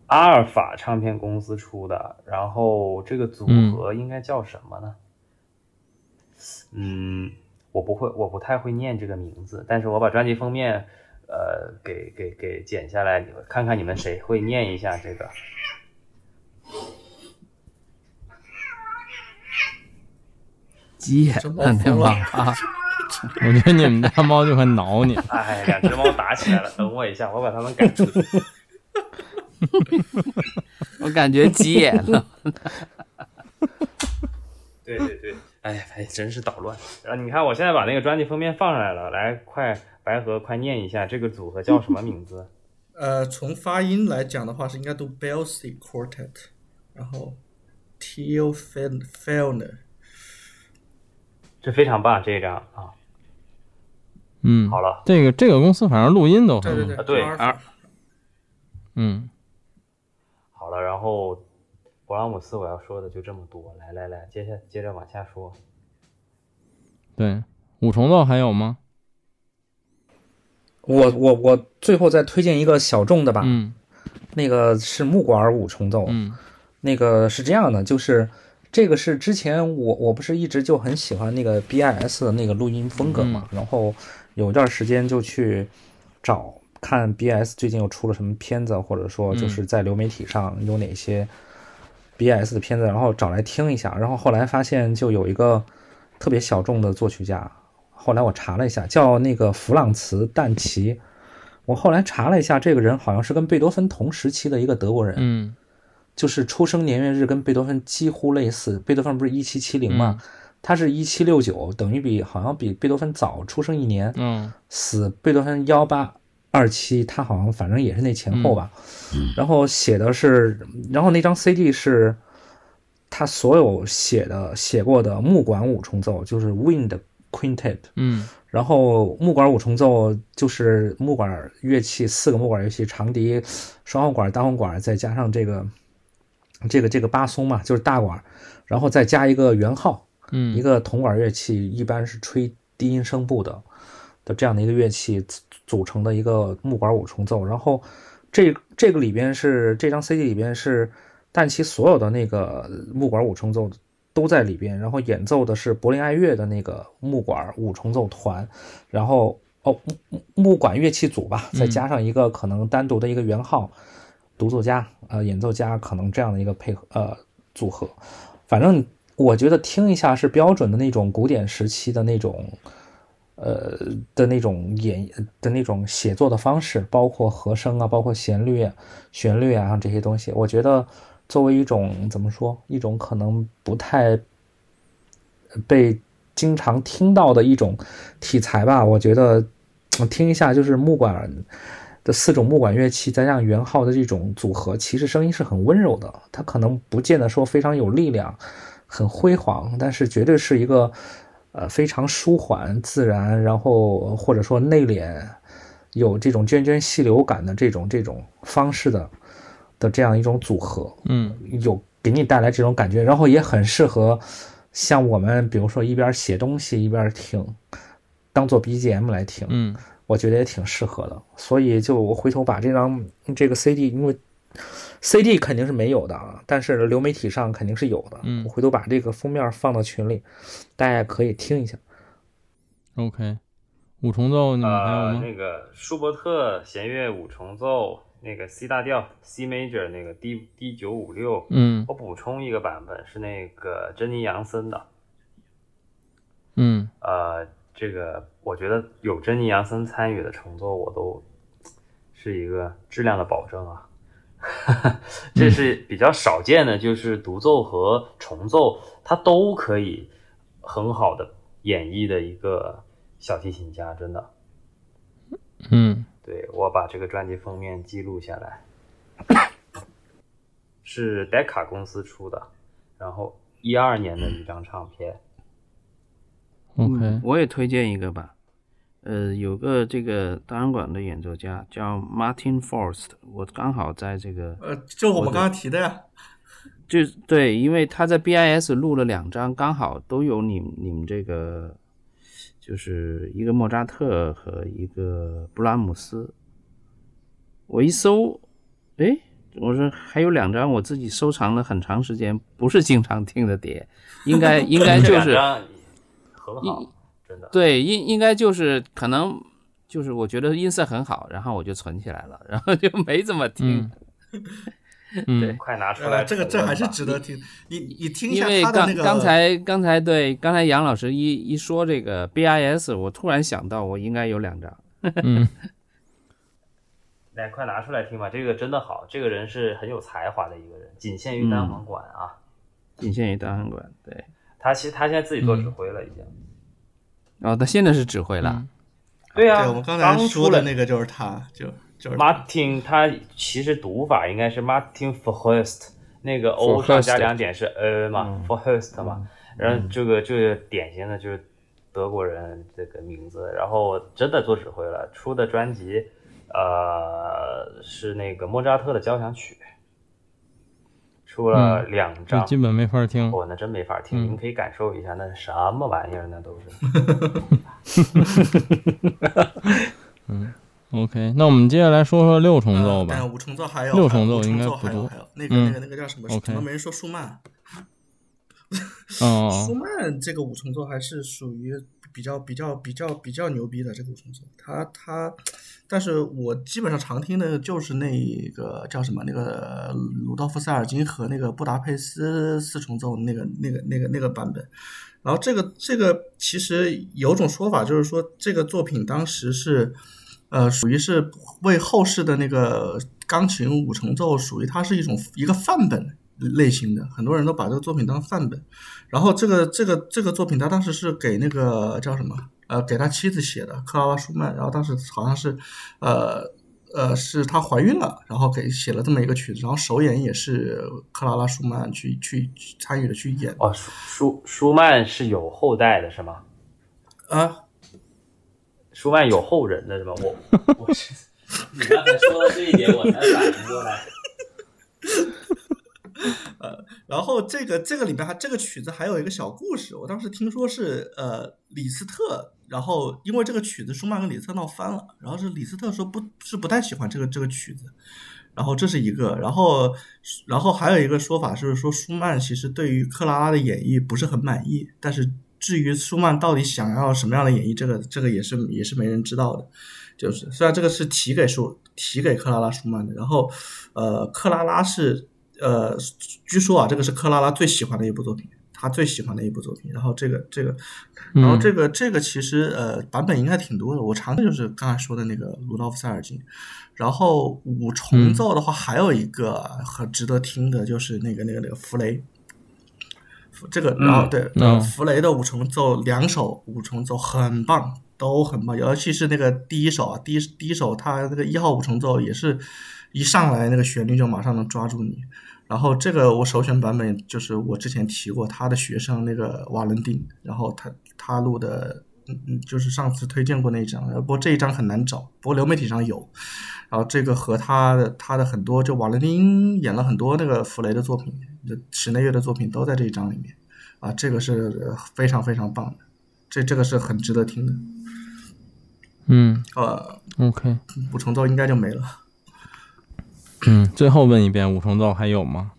阿尔法唱片公司出的，然后这个组合应该叫什么呢？嗯，我不会，我不太会念这个名字，但是我把专辑封面，呃，给给给剪下来，你们看看你们谁会念一下这个？急眼了，对我觉得你们家猫就会挠你。哎，两只猫打起来了，等我一下，我把它们赶出去。我感觉急眼了。对对对，哎呀，哎，真是捣乱。然后你看，我现在把那个专辑封面放上来了，来，快，白河，快念一下这个组合叫什么名字？呃，从发音来讲的话，是应该读 Belsey Quartet，然后 Teo Fellner，这非常棒，这一张啊。嗯，好了，这个这个公司反正录音都对对对对啊，嗯。好了，然后勃拉姆斯我要说的就这么多。来来来，接下接着往下说。对，五重奏还有吗？我我我最后再推荐一个小众的吧。嗯，那个是木管五重奏。嗯，那个是这样的，就是这个是之前我我不是一直就很喜欢那个 BIS 的那个录音风格嘛，然后有一段时间就去找。看 BIS 最近又出了什么片子，或者说就是在流媒体上有哪些 B.S 的片子，然后找来听一下。然后后来发现就有一个特别小众的作曲家，后来我查了一下，叫那个弗朗茨·但奇。我后来查了一下，这个人好像是跟贝多芬同时期的一个德国人，嗯，就是出生年月日跟贝多芬几乎类似。贝多芬不是一七七零吗？他是一七六九，等于比好像比贝多芬早出生一年。嗯，死贝多芬幺八。二期他好像反正也是那前后吧，然后写的是，然后那张 CD 是他所有写的写过的木管五重奏，就是 Wind Quintet，嗯，然后木管五重奏就是木管乐器四个木管乐器，长笛、双簧管、单簧管，再加上这个这个这个巴松嘛，就是大管，然后再加一个圆号，嗯，一个铜管乐器一般是吹低音声部的的这样的一个乐器。组成的一个木管五重奏，然后这这个里边是这张 CD 里边是但其所有的那个木管五重奏都在里边。然后演奏的是柏林爱乐的那个木管五重奏团，然后哦木木管乐器组吧，再加上一个可能单独的一个圆号独奏家呃演奏家，可能这样的一个配合呃组合。反正我觉得听一下是标准的那种古典时期的那种。呃的那种演的那种写作的方式，包括和声啊，包括旋律、啊旋律啊这些东西，我觉得作为一种怎么说，一种可能不太被经常听到的一种题材吧。我觉得听一下，就是木管的四种木管乐器再加上圆号的这种组合，其实声音是很温柔的。它可能不见得说非常有力量、很辉煌，但是绝对是一个。呃，非常舒缓自然，然后或者说内敛，有这种涓涓细流感的这种这种方式的的这样一种组合，嗯，有给你带来这种感觉，然后也很适合像我们比如说一边写东西一边听，当做 BGM 来听，嗯，我觉得也挺适合的，所以就我回头把这张这个 CD，因为。CD 肯定是没有的啊，但是流媒体上肯定是有的。嗯，我回头把这个封面放到群里，大家可以听一下。OK，五重奏你们还有吗？那个舒伯特弦乐五重奏，那个 C 大调 C major 那个 D D 九五六。嗯，我补充一个版本是那个珍妮杨森的。嗯，呃，这个我觉得有珍妮杨森参与的重奏，我都是一个质量的保证啊。这是比较少见的，就是独奏和重奏，它都可以很好的演绎的一个小提琴家，真的。嗯，对我把这个专辑封面记录下来，是 Decca 公司出的，然后一二年的一张唱片。OK，我也推荐一个吧。呃，有个这个大安馆的演奏家叫 Martin Forst，我刚好在这个呃，就我们刚刚提的呀，就对，因为他在 BIS 录了两张，刚好都有你你们这个，就是一个莫扎特和一个布拉姆斯。我一搜，哎，我说还有两张我自己收藏了很长时间，不是经常听的碟，应该应该 就是很好。对，应应该就是可能就是我觉得音色很好，然后我就存起来了，然后就没怎么听。对，快拿出来，这个这还是值得听。你你听一下他的那个。刚才刚才对刚才杨老师一一说这个 BIS，我突然想到我应该有两张。嗯，来，快拿出来听吧，这个真的好，这个人是很有才华的一个人，仅限于单簧管啊，仅限于单簧管。对他，其实他现在自己做指挥了，已经。哦，他现在是指挥了，对呀，我们刚才说的那个就是他，就就是。Martin，他其实读法应该是 Martin Forhust，那个 O 上加两点是 A 嘛，Forhust 嘛，然后这个就是典型的就是德国人这个名字，然后真的做指挥了，出的专辑呃是那个莫扎特的交响曲。出了两张，基本没法听。哦，那真没法听。你们可以感受一下，那什么玩意儿？那都是。嗯，OK，那我们接下来说说六重奏吧。五重奏还有六重奏应该不多。那个那个那个叫什么？怎么没人说舒曼？哦，舒曼这个五重奏还是属于比较比较比较比较牛逼的这个五重奏。他他。但是我基本上常听的就是那个叫什么那个鲁道夫·塞尔金和那个布达佩斯四重奏那个那个那个那个版本，然后这个这个其实有种说法就是说这个作品当时是，呃，属于是为后世的那个钢琴五重奏属于它是一种一个范本类型的，很多人都把这个作品当范本，然后这个这个这个作品它当时是给那个叫什么？呃，给他妻子写的克拉拉舒曼，然后当时好像是，呃呃，是她怀孕了，然后给写了这么一个曲子，然后首演也是克拉拉舒曼去去参与的去演。哦，舒舒舒曼是有后代的是吗？啊，舒曼有后人的是吧？我 我是你刚才说到这一点，我才反应过来。呃，然后这个这个里面还这个曲子还有一个小故事，我当时听说是呃李斯特，然后因为这个曲子舒曼跟李斯特闹翻了，然后是李斯特说不是不太喜欢这个这个曲子，然后这是一个，然后然后还有一个说法是说舒曼其实对于克拉拉的演绎不是很满意，但是至于舒曼到底想要什么样的演绎，这个这个也是也是没人知道的。就是虽然这个是提给舒提给克拉拉舒曼的，然后呃克拉拉是呃据说啊这个是克拉拉最喜欢的一部作品。他最喜欢的一部作品，然后这个这个，然后这个这个其实呃版本应该挺多的。我常的就是刚才说的那个鲁道夫塞尔金，然后五重奏的话还有一个很值得听的，就是那个那个那个弗雷，这个然后对弗雷的五重奏两首五重奏很棒，都很棒，尤其是那个第一首啊，第一第一首他那个一号五重奏也是一上来那个旋律就马上能抓住你。然后这个我首选版本就是我之前提过他的学生那个瓦伦丁，然后他他录的，嗯嗯，就是上次推荐过那一张，不过这一张很难找，不过流媒体上有。然后这个和他的他的很多，就瓦伦丁演了很多那个弗雷的作品，室内乐的作品都在这一张里面，啊，这个是非常非常棒的，这这个是很值得听的。嗯，呃，OK，补充奏应该就没了。嗯，最后问一遍，五重奏还有吗？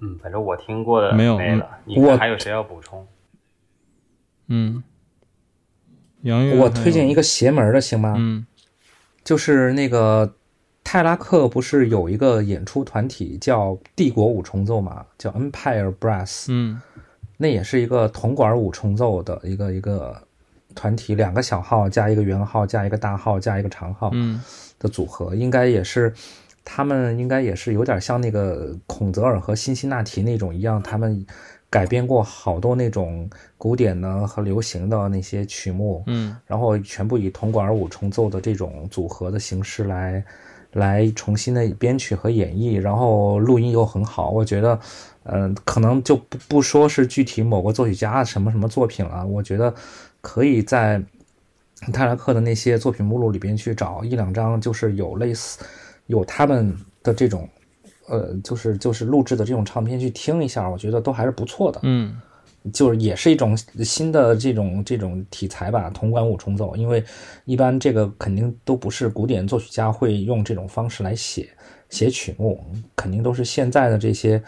嗯，反正我听过的没有没了。你看还有谁要补充？嗯，杨月，我推荐一个邪门的，行吗？嗯，就是那个泰拉克不是有一个演出团体叫帝国五重奏嘛，叫 Empire Brass。嗯，那也是一个铜管五重奏的一个一个团体，两个小号加一个圆号加一个大号加一个长号。嗯。的组合应该也是，他们应该也是有点像那个孔泽尔和辛辛那提那种一样，他们改编过好多那种古典的和流行的那些曲目，嗯，然后全部以铜管五重奏的这种组合的形式来来重新的编曲和演绎，然后录音又很好，我觉得，嗯，可能就不不说是具体某个作曲家什么什么作品了，我觉得可以在。泰拉克的那些作品目录里边去找一两张，就是有类似有他们的这种，呃，就是就是录制的这种唱片去听一下，我觉得都还是不错的。嗯，就是也是一种新的这种这种题材吧，铜管五重奏。因为一般这个肯定都不是古典作曲家会用这种方式来写写曲目，肯定都是现在的这些，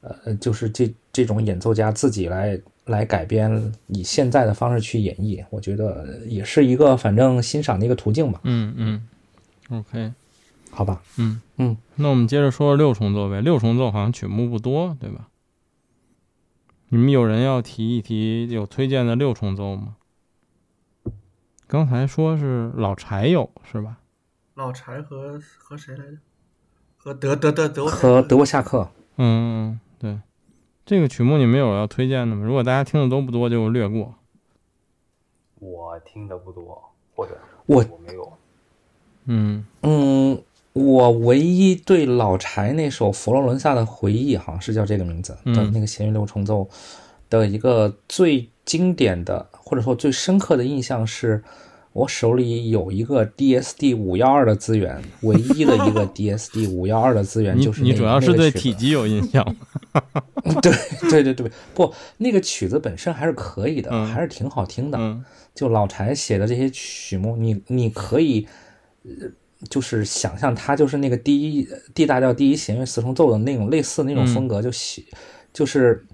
呃，就是这这种演奏家自己来。来改编，以现在的方式去演绎，我觉得也是一个反正欣赏的一个途径吧。嗯嗯，OK，好吧。嗯嗯，那我们接着说六重奏呗。六重奏好像曲目不多，对吧？你们有人要提一提有推荐的六重奏吗？刚才说是老柴有是吧？老柴和和谁来着？和德德德德和德沃夏克。嗯嗯，对。这个曲目你们有要推荐的吗？如果大家听的都不多，就略过。我听的不多，或者我我没有。嗯嗯，我唯一对老柴那首《佛罗伦萨的回忆》好像是叫这个名字的那个弦乐六重奏的一个最经典的或者说最深刻的印象是。我手里有一个 DSD 五幺二的资源，唯一的一个 DSD 五幺二的资源就是你主要是对体积有印象 对对对对，不，那个曲子本身还是可以的，还是挺好听的。就老柴写的这些曲目，你你可以，就是想象它就是那个第一 D 大调第一弦乐四重奏的那种类似那种风格，就写就是。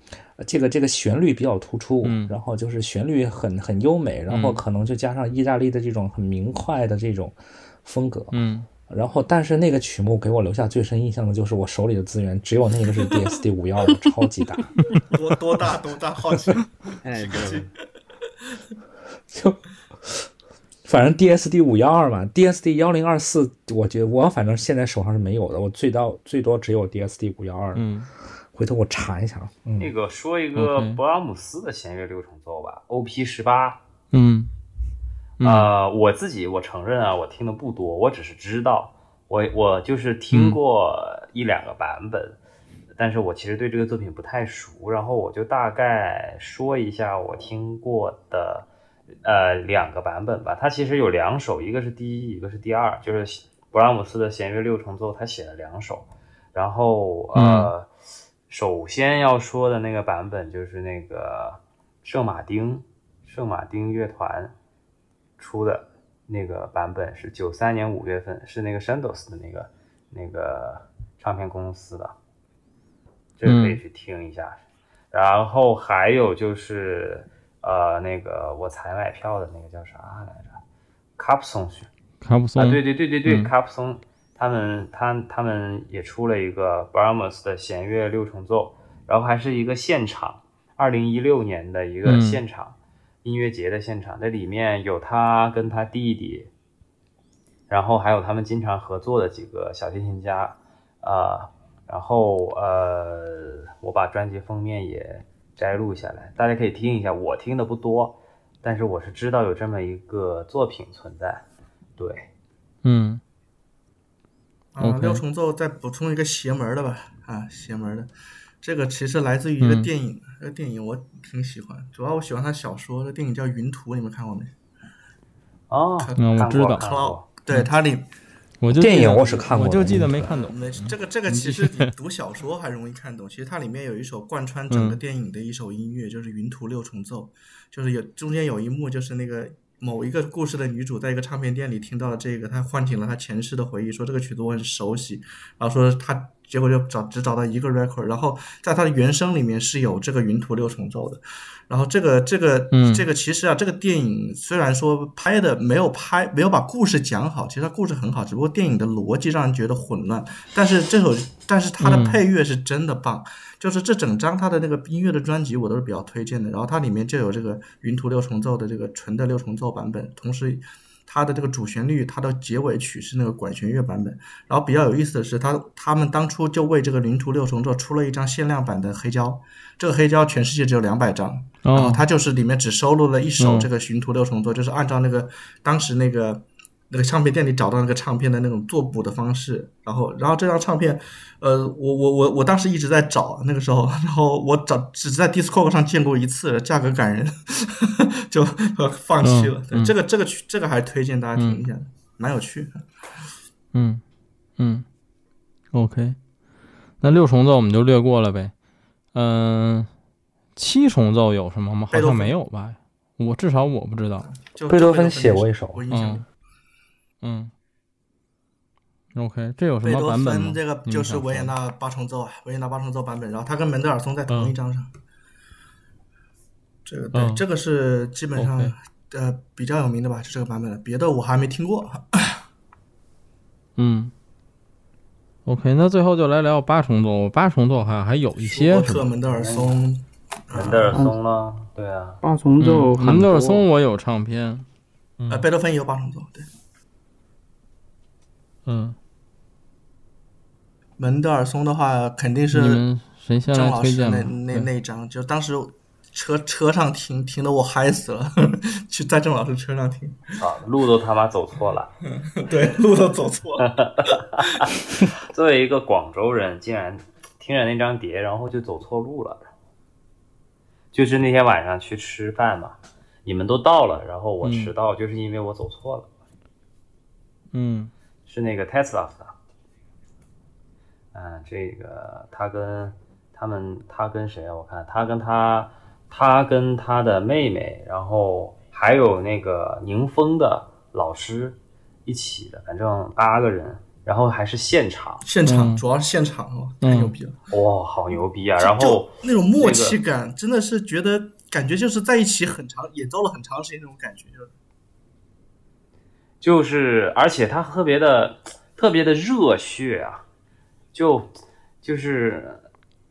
这个这个旋律比较突出，然后就是旋律很很优美，然后可能就加上意大利的这种很明快的这种风格，嗯，然后但是那个曲目给我留下最深印象的就是我手里的资源只有那个是 DSD 五幺二，超级大，多多大多大，好奇，哎对，就反正 DSD 五幺二嘛，DSD 幺零二四，我觉得我反正现在手上是没有的，我最到最多只有 DSD 五幺二，嗯。回头我查一下啊。那个说一个勃拉姆斯的弦乐六重奏吧，OP 十八。嗯，呃，我自己我承认啊，我听的不多，我只是知道，我我就是听过一两个版本，但是我其实对这个作品不太熟，然后我就大概说一下我听过的呃两个版本吧。它其实有两首，一个是第一，一个是第二，就是勃拉姆斯的弦乐六重奏，他写了两首，然后呃。首先要说的那个版本就是那个圣马丁圣马丁乐团出的那个版本，是九三年五月份，是那个 Shandos 的那个那个唱片公司的，这个可以去听一下。然后还有就是呃那个我才买票的那个叫啥来着？卡普松去。卡普松啊，对对对对对，嗯卡普松他们他他们也出了一个 Brahms 的弦乐六重奏，然后还是一个现场，二零一六年的一个嗯现场、音乐节的现场，那里面有他跟他弟弟，然后还有他们经常合作的几个小提琴家，啊、然后呃，我把专辑封面也摘录下来，大家可以听一下。我听的不多，但是我是知道有这么一个作品存在。对，嗯啊，六重奏再补充一个邪门的吧，啊，邪门的，这个其实来自于一个嗯。电影，这个电影我挺喜欢，主要我喜欢他小说，这电影叫《云图》，你们看过没？哦，嗯我知道。对，它里我就记得电影我是看过我就记得没看懂。没这个这个其实比读小说还容易看懂，其实它里面有一首贯穿整个嗯。电影的一首音乐，就是《云图六重奏》，就是有中间有一幕就是那个某一个故事的女主在一个唱片店里听到了这个，她唤醒了她前世的回忆，说这个曲子我很熟悉，然后说她结果就找只找到一个 record，然后在它的原声里面是有这个《云图六重奏》的，然后这个这个、嗯这个其实啊，这个电影虽然说拍的没有拍没有把故事讲好，其实它故事很好，只不过电影的逻辑让人觉得混乱。但是这首，但是它的嗯配乐是真的棒，就是这整张它的那个音乐的专辑我都是比较推荐的。然后它里面就有这个云图六重奏的这个纯的六重奏版本，同时。它的这个主旋律，它的结尾曲是那个管弦乐版本。然后比较有意思的是，他他们当初就为这个零图六重奏出了一张限量版的黑胶，这个黑胶全世界只有两百张，然后哦，它就是里面只收录了一首嗯这个《寻途六重奏》，就是按照那个当时那个那个唱片店里找到那个唱片的那种做补的方式，然后然后这张唱片，呃，我我我我当时一直在找那个时候，然后我找只在 Discog 上见过一次，价格感人，就呃放弃了。这个这个曲这个还推荐大家听一下的，蛮有趣的。嗯嗯，OK，那六重奏我们就略过了呗。嗯、七重奏有什么吗？好像没有吧？我至少我不知道。就贝多芬写过一首我印象嗯嗯，OK，这有什么贝多版本这个就是维也纳八重奏啊，维也纳八重奏版本，然后它跟门德尔松在同一张上。这个对，嗯。这个是基本上呃比较有名的吧，就这个版本的，别的我还没听过。嗯，OK，那最后就来聊八重奏。八重奏好像还有一些舒伯是吧？特门德尔松，门德尔松了，对啊，八重奏门德尔松我有唱片。呃，贝多芬也有八重奏，对，嗯，门德尔松的话肯定是郑老师那？那那一张，就当时车车上停停的我嗨死了，去在郑老师车上停，啊，路都他妈走错了。对，路都走错了。作为一个广州人，竟然听着那张碟，然后就走错路了。就是那天晚上去吃饭嘛，你们都到了，然后我嗯迟到，就是因为我走错了，嗯是那个 Tesla 的。嗯，这个他跟他们，他跟谁啊？我看他跟他，他跟他的妹妹，然后还有那个宁峰的老师一起的，反正八个人，然后还是现场，现场、嗯主要是现场哦，嗯太牛逼了。哇，好牛逼啊！然后就那种默契感，真的是觉得感觉就是在一起很长，演奏了很长时间那种感觉，就是就是，而且他特别的特别的热血啊，就就是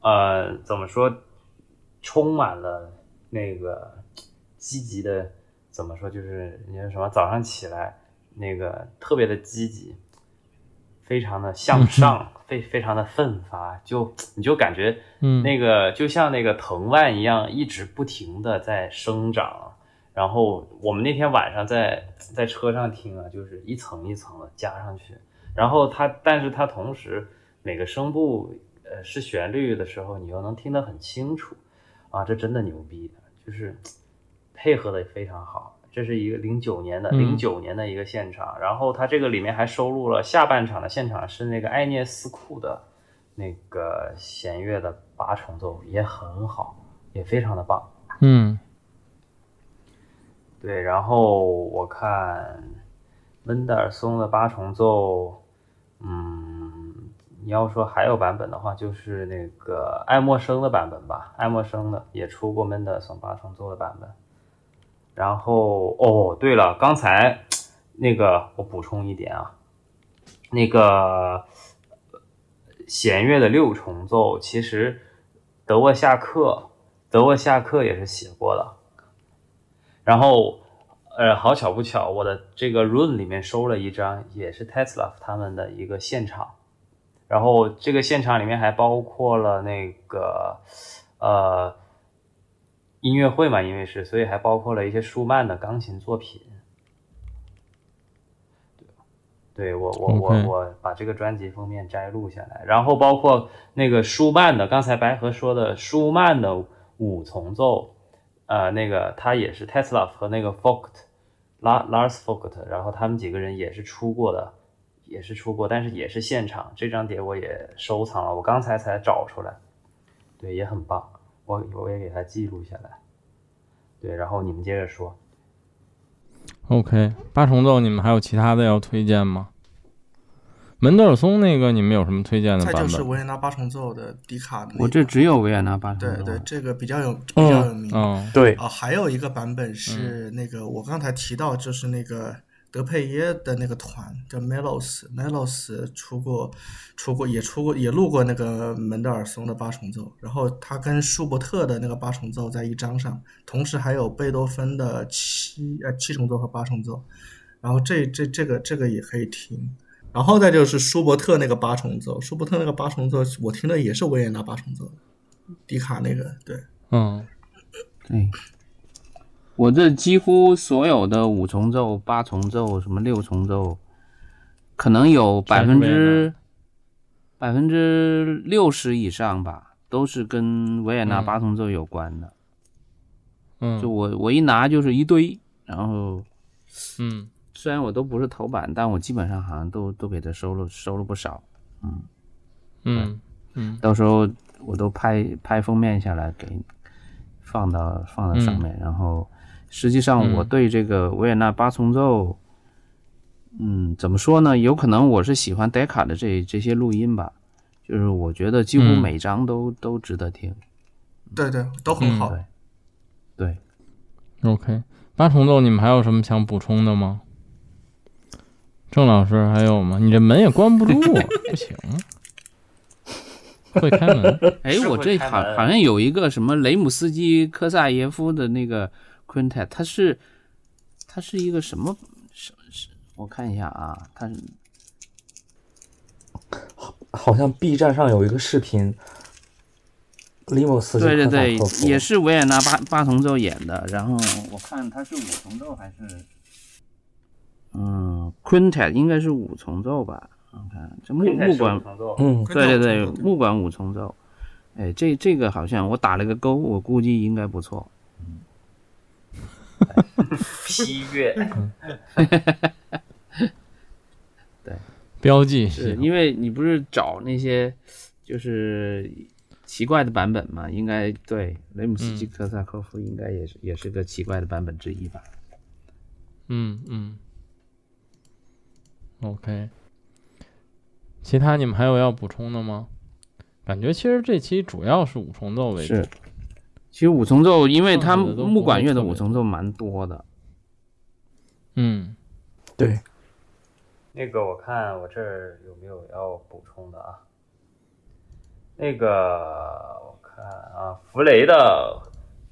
呃，怎么说，充满了那个积极的，怎么说，就是你说什么，早上起来那个特别的积极，非常的向上，非非常的奋发，就你就感觉嗯，那个就像那个藤蔓一样，一直不停的在生长。然后我们那天晚上在在车上听啊，就是一层一层的加上去。然后它，但是它同时每个声部呃是旋律的时候，你又能听得很清楚啊，这真的牛逼，就是配合的也非常好。这是一个零九年的嗯零九年的一个现场，然后它这个里面还收录了下半场的现场是那个艾涅斯库的那个弦乐的八重奏，也很好，也非常的棒。嗯对，然后我看温德尔松的八重奏，嗯，你要说还有版本的话，就是那个爱默生的版本吧，爱默生的也出过门德尔松八重奏的版本。然后哦，对了，刚才那个我补充一点啊，那个弦乐的六重奏，其实德沃夏克，德沃夏克也是写过的。然后，呃，好巧不巧，我的这个 Run 里面收了一张，也是 Tesla 他们的一个现场。然后这个现场里面还包括了那个，呃。音乐会嘛，因为是，所以还包括了一些舒曼的钢琴作品。对，对我我我我把这个专辑封面摘录下来，然后包括那个舒曼的，刚才白河说的舒曼的五重奏，呃，那个他也是 Tesla 和那个 Fogt Lars Fogt，然后他们几个人也是出过的，也是出过，但是也是现场。这张碟我也收藏了，我刚才才找出来，对，也很棒。我我也给他记录下来，对，然后你们接着说。OK，八重奏，你们还有其他的要推荐吗？门德尔松那个，你们有什么推荐的版本？就是维也纳八重奏的迪卡的。我这只有维也纳八重奏。对对，这个比较有比较有名。哦，对啊，还有一个版本是那个我刚才提到，就是那个。德佩耶的那个团叫 Melos，Melos 出过，出过也出过也录过那个门德尔松的八重奏，然后他跟舒伯特的那个八重奏在一张上，同时还有贝多芬的七呃七重奏和八重奏，然后这这这个这个也可以听，然后再就是舒伯特那个八重奏，舒伯特那个八重奏我听的也是维也纳八重奏，迪卡那个对，嗯，对。我这几乎所有的五重奏、八重奏、什么六重奏，可能有百分之百分之六十以上吧，都是跟维也纳八重奏有关的。嗯，就我我一拿就是一堆，然后，嗯，虽然我都不是头版，但我基本上好像都都给他收了收了不少。嗯嗯嗯，到时候我都拍拍封面下来给放到放到上面，然后。实际上，我对这个维也纳八重奏，嗯，怎么说呢？有可能我是喜欢 Decca 的这这些录音吧，就是我觉得几乎每张都都值得听。对对，都很好。对，OK，八重奏，你们还有什么想补充的吗？郑老师还有吗？你这门也关不住，不行。会开门？哎，我这好好像有一个什么雷姆斯基科萨耶夫的那个。Quintet，它是它是一个什么？是是，我看一下啊，它是好，好像 B 站上有一个视频，雷姆斯对对对，也是维也纳八八重奏演的。然后我看它是五重奏还是？嗯，Quintet 应该是五重奏吧？我看这木木管，嗯，对对对，木管五重奏。哎，这这个好像我打了个勾，我估计应该不错。批阅，对，标记是因为你不是找那些就是奇怪的版本嘛？应该对雷姆斯基科萨科夫应该也是也是个奇怪的版本之一吧？嗯嗯，OK，其他你们还有要补充的吗？感觉其实这期主要是五重奏为主。其实五重奏，因为它木管乐的五重奏蛮多的。嗯，对。那个我看我这儿有没有要补充的啊？那个我看啊，弗雷的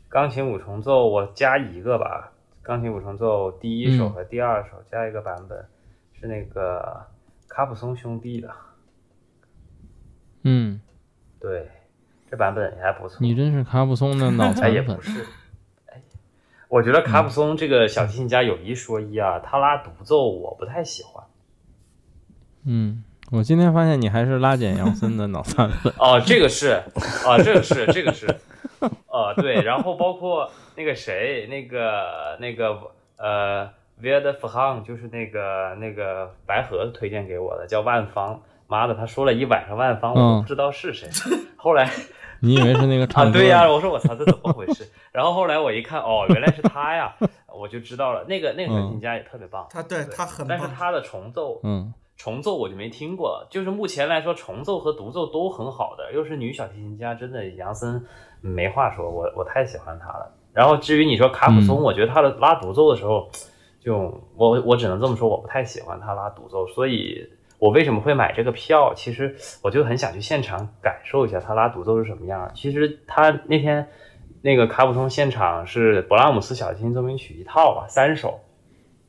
钢琴五重奏我加一个吧。钢琴五重奏第一首和第二首加一个版本，是那个卡普松兄弟的。嗯，对。这版本也还不错。你真是卡普松的脑残粉。也不是，哎，我觉得卡普松这个小提琴家有一说一啊，他拉独奏我不太喜欢。嗯，我今天发现你还是拉简杨森的脑残粉。哦，这个是，啊，这个是，这个是，哦，对，然后包括那个谁，那个那个呃 v i e d f h a n 就是那个那个白盒子推荐给我的，叫万芳。妈的，他说了一晚上万芳，我都不知道是谁。后来。你以为是那个唱啊？对呀，我说我操，这怎么回事？然后后来我一看，哦，原来是他呀，我就知道了。那个那个小提琴家也特别棒，他对他很，但是他的重奏，嗯，重奏我就没听过，就是目前来说，重奏和独奏都很好的，又是女小提琴家，真的杨森没话说，我我太喜欢她了。然后至于你说卡普松，我觉得他的拉独奏的时候，就我我只能这么说，我不太喜欢他拉独奏，所以我为什么会买这个票？其实我就很想去现场感受一下他拉独奏是什么样。其实他那天那个卡普通现场是勃拉姆斯小提琴奏鸣曲一套吧，三首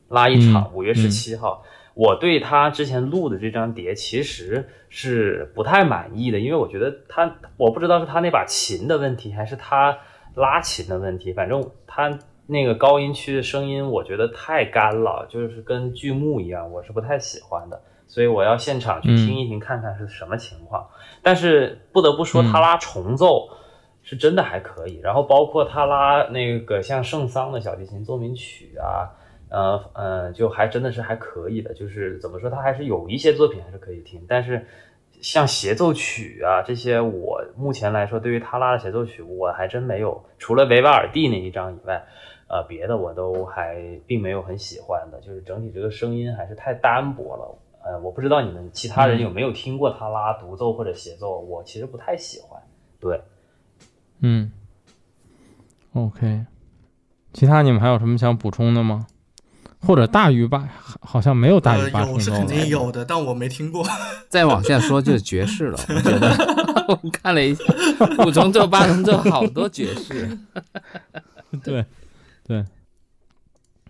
拉一场，五月十七号。我对他之前录的这张碟其实是不太满意的，因为我觉得他，我不知道是他那把琴的问题，还是他拉琴的问题。反正他那个高音区的声音，我觉得太干了，就是跟剧目一样，我是不太喜欢的。所以我要现场去听一听，看看是什么情况。但是不得不说，他拉重奏是真的还可以。然后包括他拉那个像圣桑的小提琴奏鸣曲啊。呃呃，就还真的是还可以的，就是怎么说，他还是有一些作品还是可以听，但是像协奏曲啊这些，我目前来说对于他拉的协奏曲，我还真没有，除了维瓦尔第那一张以外，呃，别的我都还并没有很喜欢的，就是整体这个声音还是太单薄了。呃，我不知道你们其他人有没有听过他拉独奏或者协奏，我其实不太喜欢。对，嗯，OK，其他你们还有什么想补充的吗？或者大于吧，好像没有大于八重奏。有是肯定有的，但我没听过。再往下说就是爵士了，我觉得。我看了一下，五重奏、八重奏，好多爵士。对，对。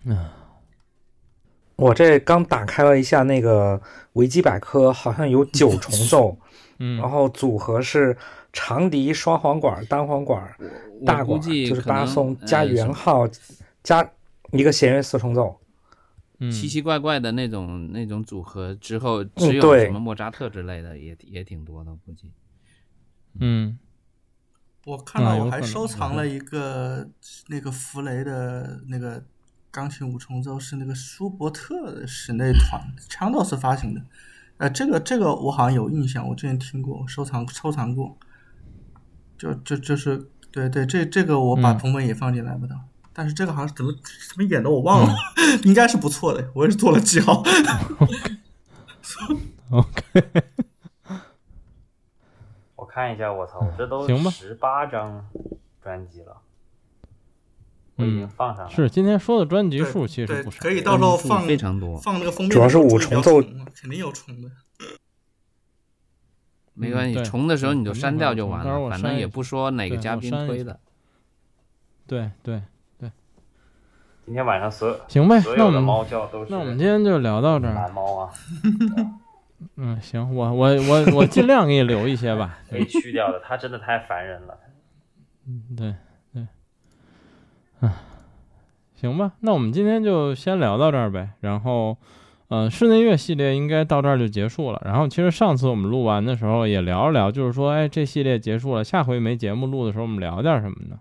嗯，我这刚打开了一下那个维基百科，好像有九重奏。嗯。然后组合是长笛、双簧管、单簧管、大管，就是巴松加圆号加一个弦乐四重奏。奇奇怪怪的那种那种组合之后，只有什么莫扎特之类的，也也挺多的，估计。嗯，我看到我还收藏了一个那个弗雷的那个钢琴五重奏，是那个舒伯特的室内团枪道士发行的。呃，这个这个我好像有印象，我之前听过，收藏收藏过。就就就是对对，这这个我把同本也放进来不到。但是这个好像怎么怎么演的我忘了，应该是不错的，我也是做了记号。OK，我看一下，我操，这都十八张专辑了，我已经放上了。是今天说的专辑数其实不少，可以到时候放非常多，放那个封面。主要是五重奏，肯定有重的。没关系，重的时候你就删掉就完了，反正也不说哪个嘉宾推的。对对对。今天晚上所有行呗，那我们猫叫都是。那我们今天就聊到这儿。蓝猫啊。嗯，行，我我我我尽量给你留一些吧。可以去掉的，他真的太烦人了。嗯，对对。啊，行吧，那我们今天就先聊到这儿呗。然后，嗯，室内乐系列应该到这儿就结束了。然后，其实上次我们录完的时候也聊了聊，就是说，哎，这系列结束了，下回没节目录的时候，我们聊点什么呢？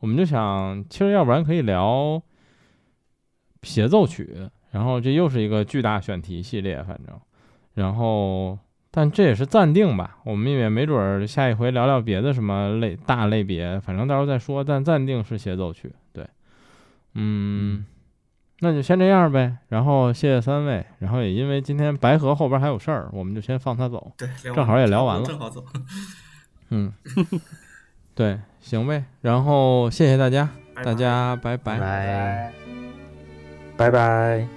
我们就想，其实要不然可以聊。协奏曲，然后这又是一个巨大选题系列，反正，然后，但这也是暂定吧，我们也没准儿下一回聊聊别的什么类大类别，反正到时候再说，但暂定是协奏曲，对，嗯，那就先这样呗，然后谢谢三位，然后也因为今天白河后边还有事儿，我们就先放他走，对，正好也聊完了，正好走，嗯，对，行呗，然后谢谢大家，大家拜拜拜。拜拜。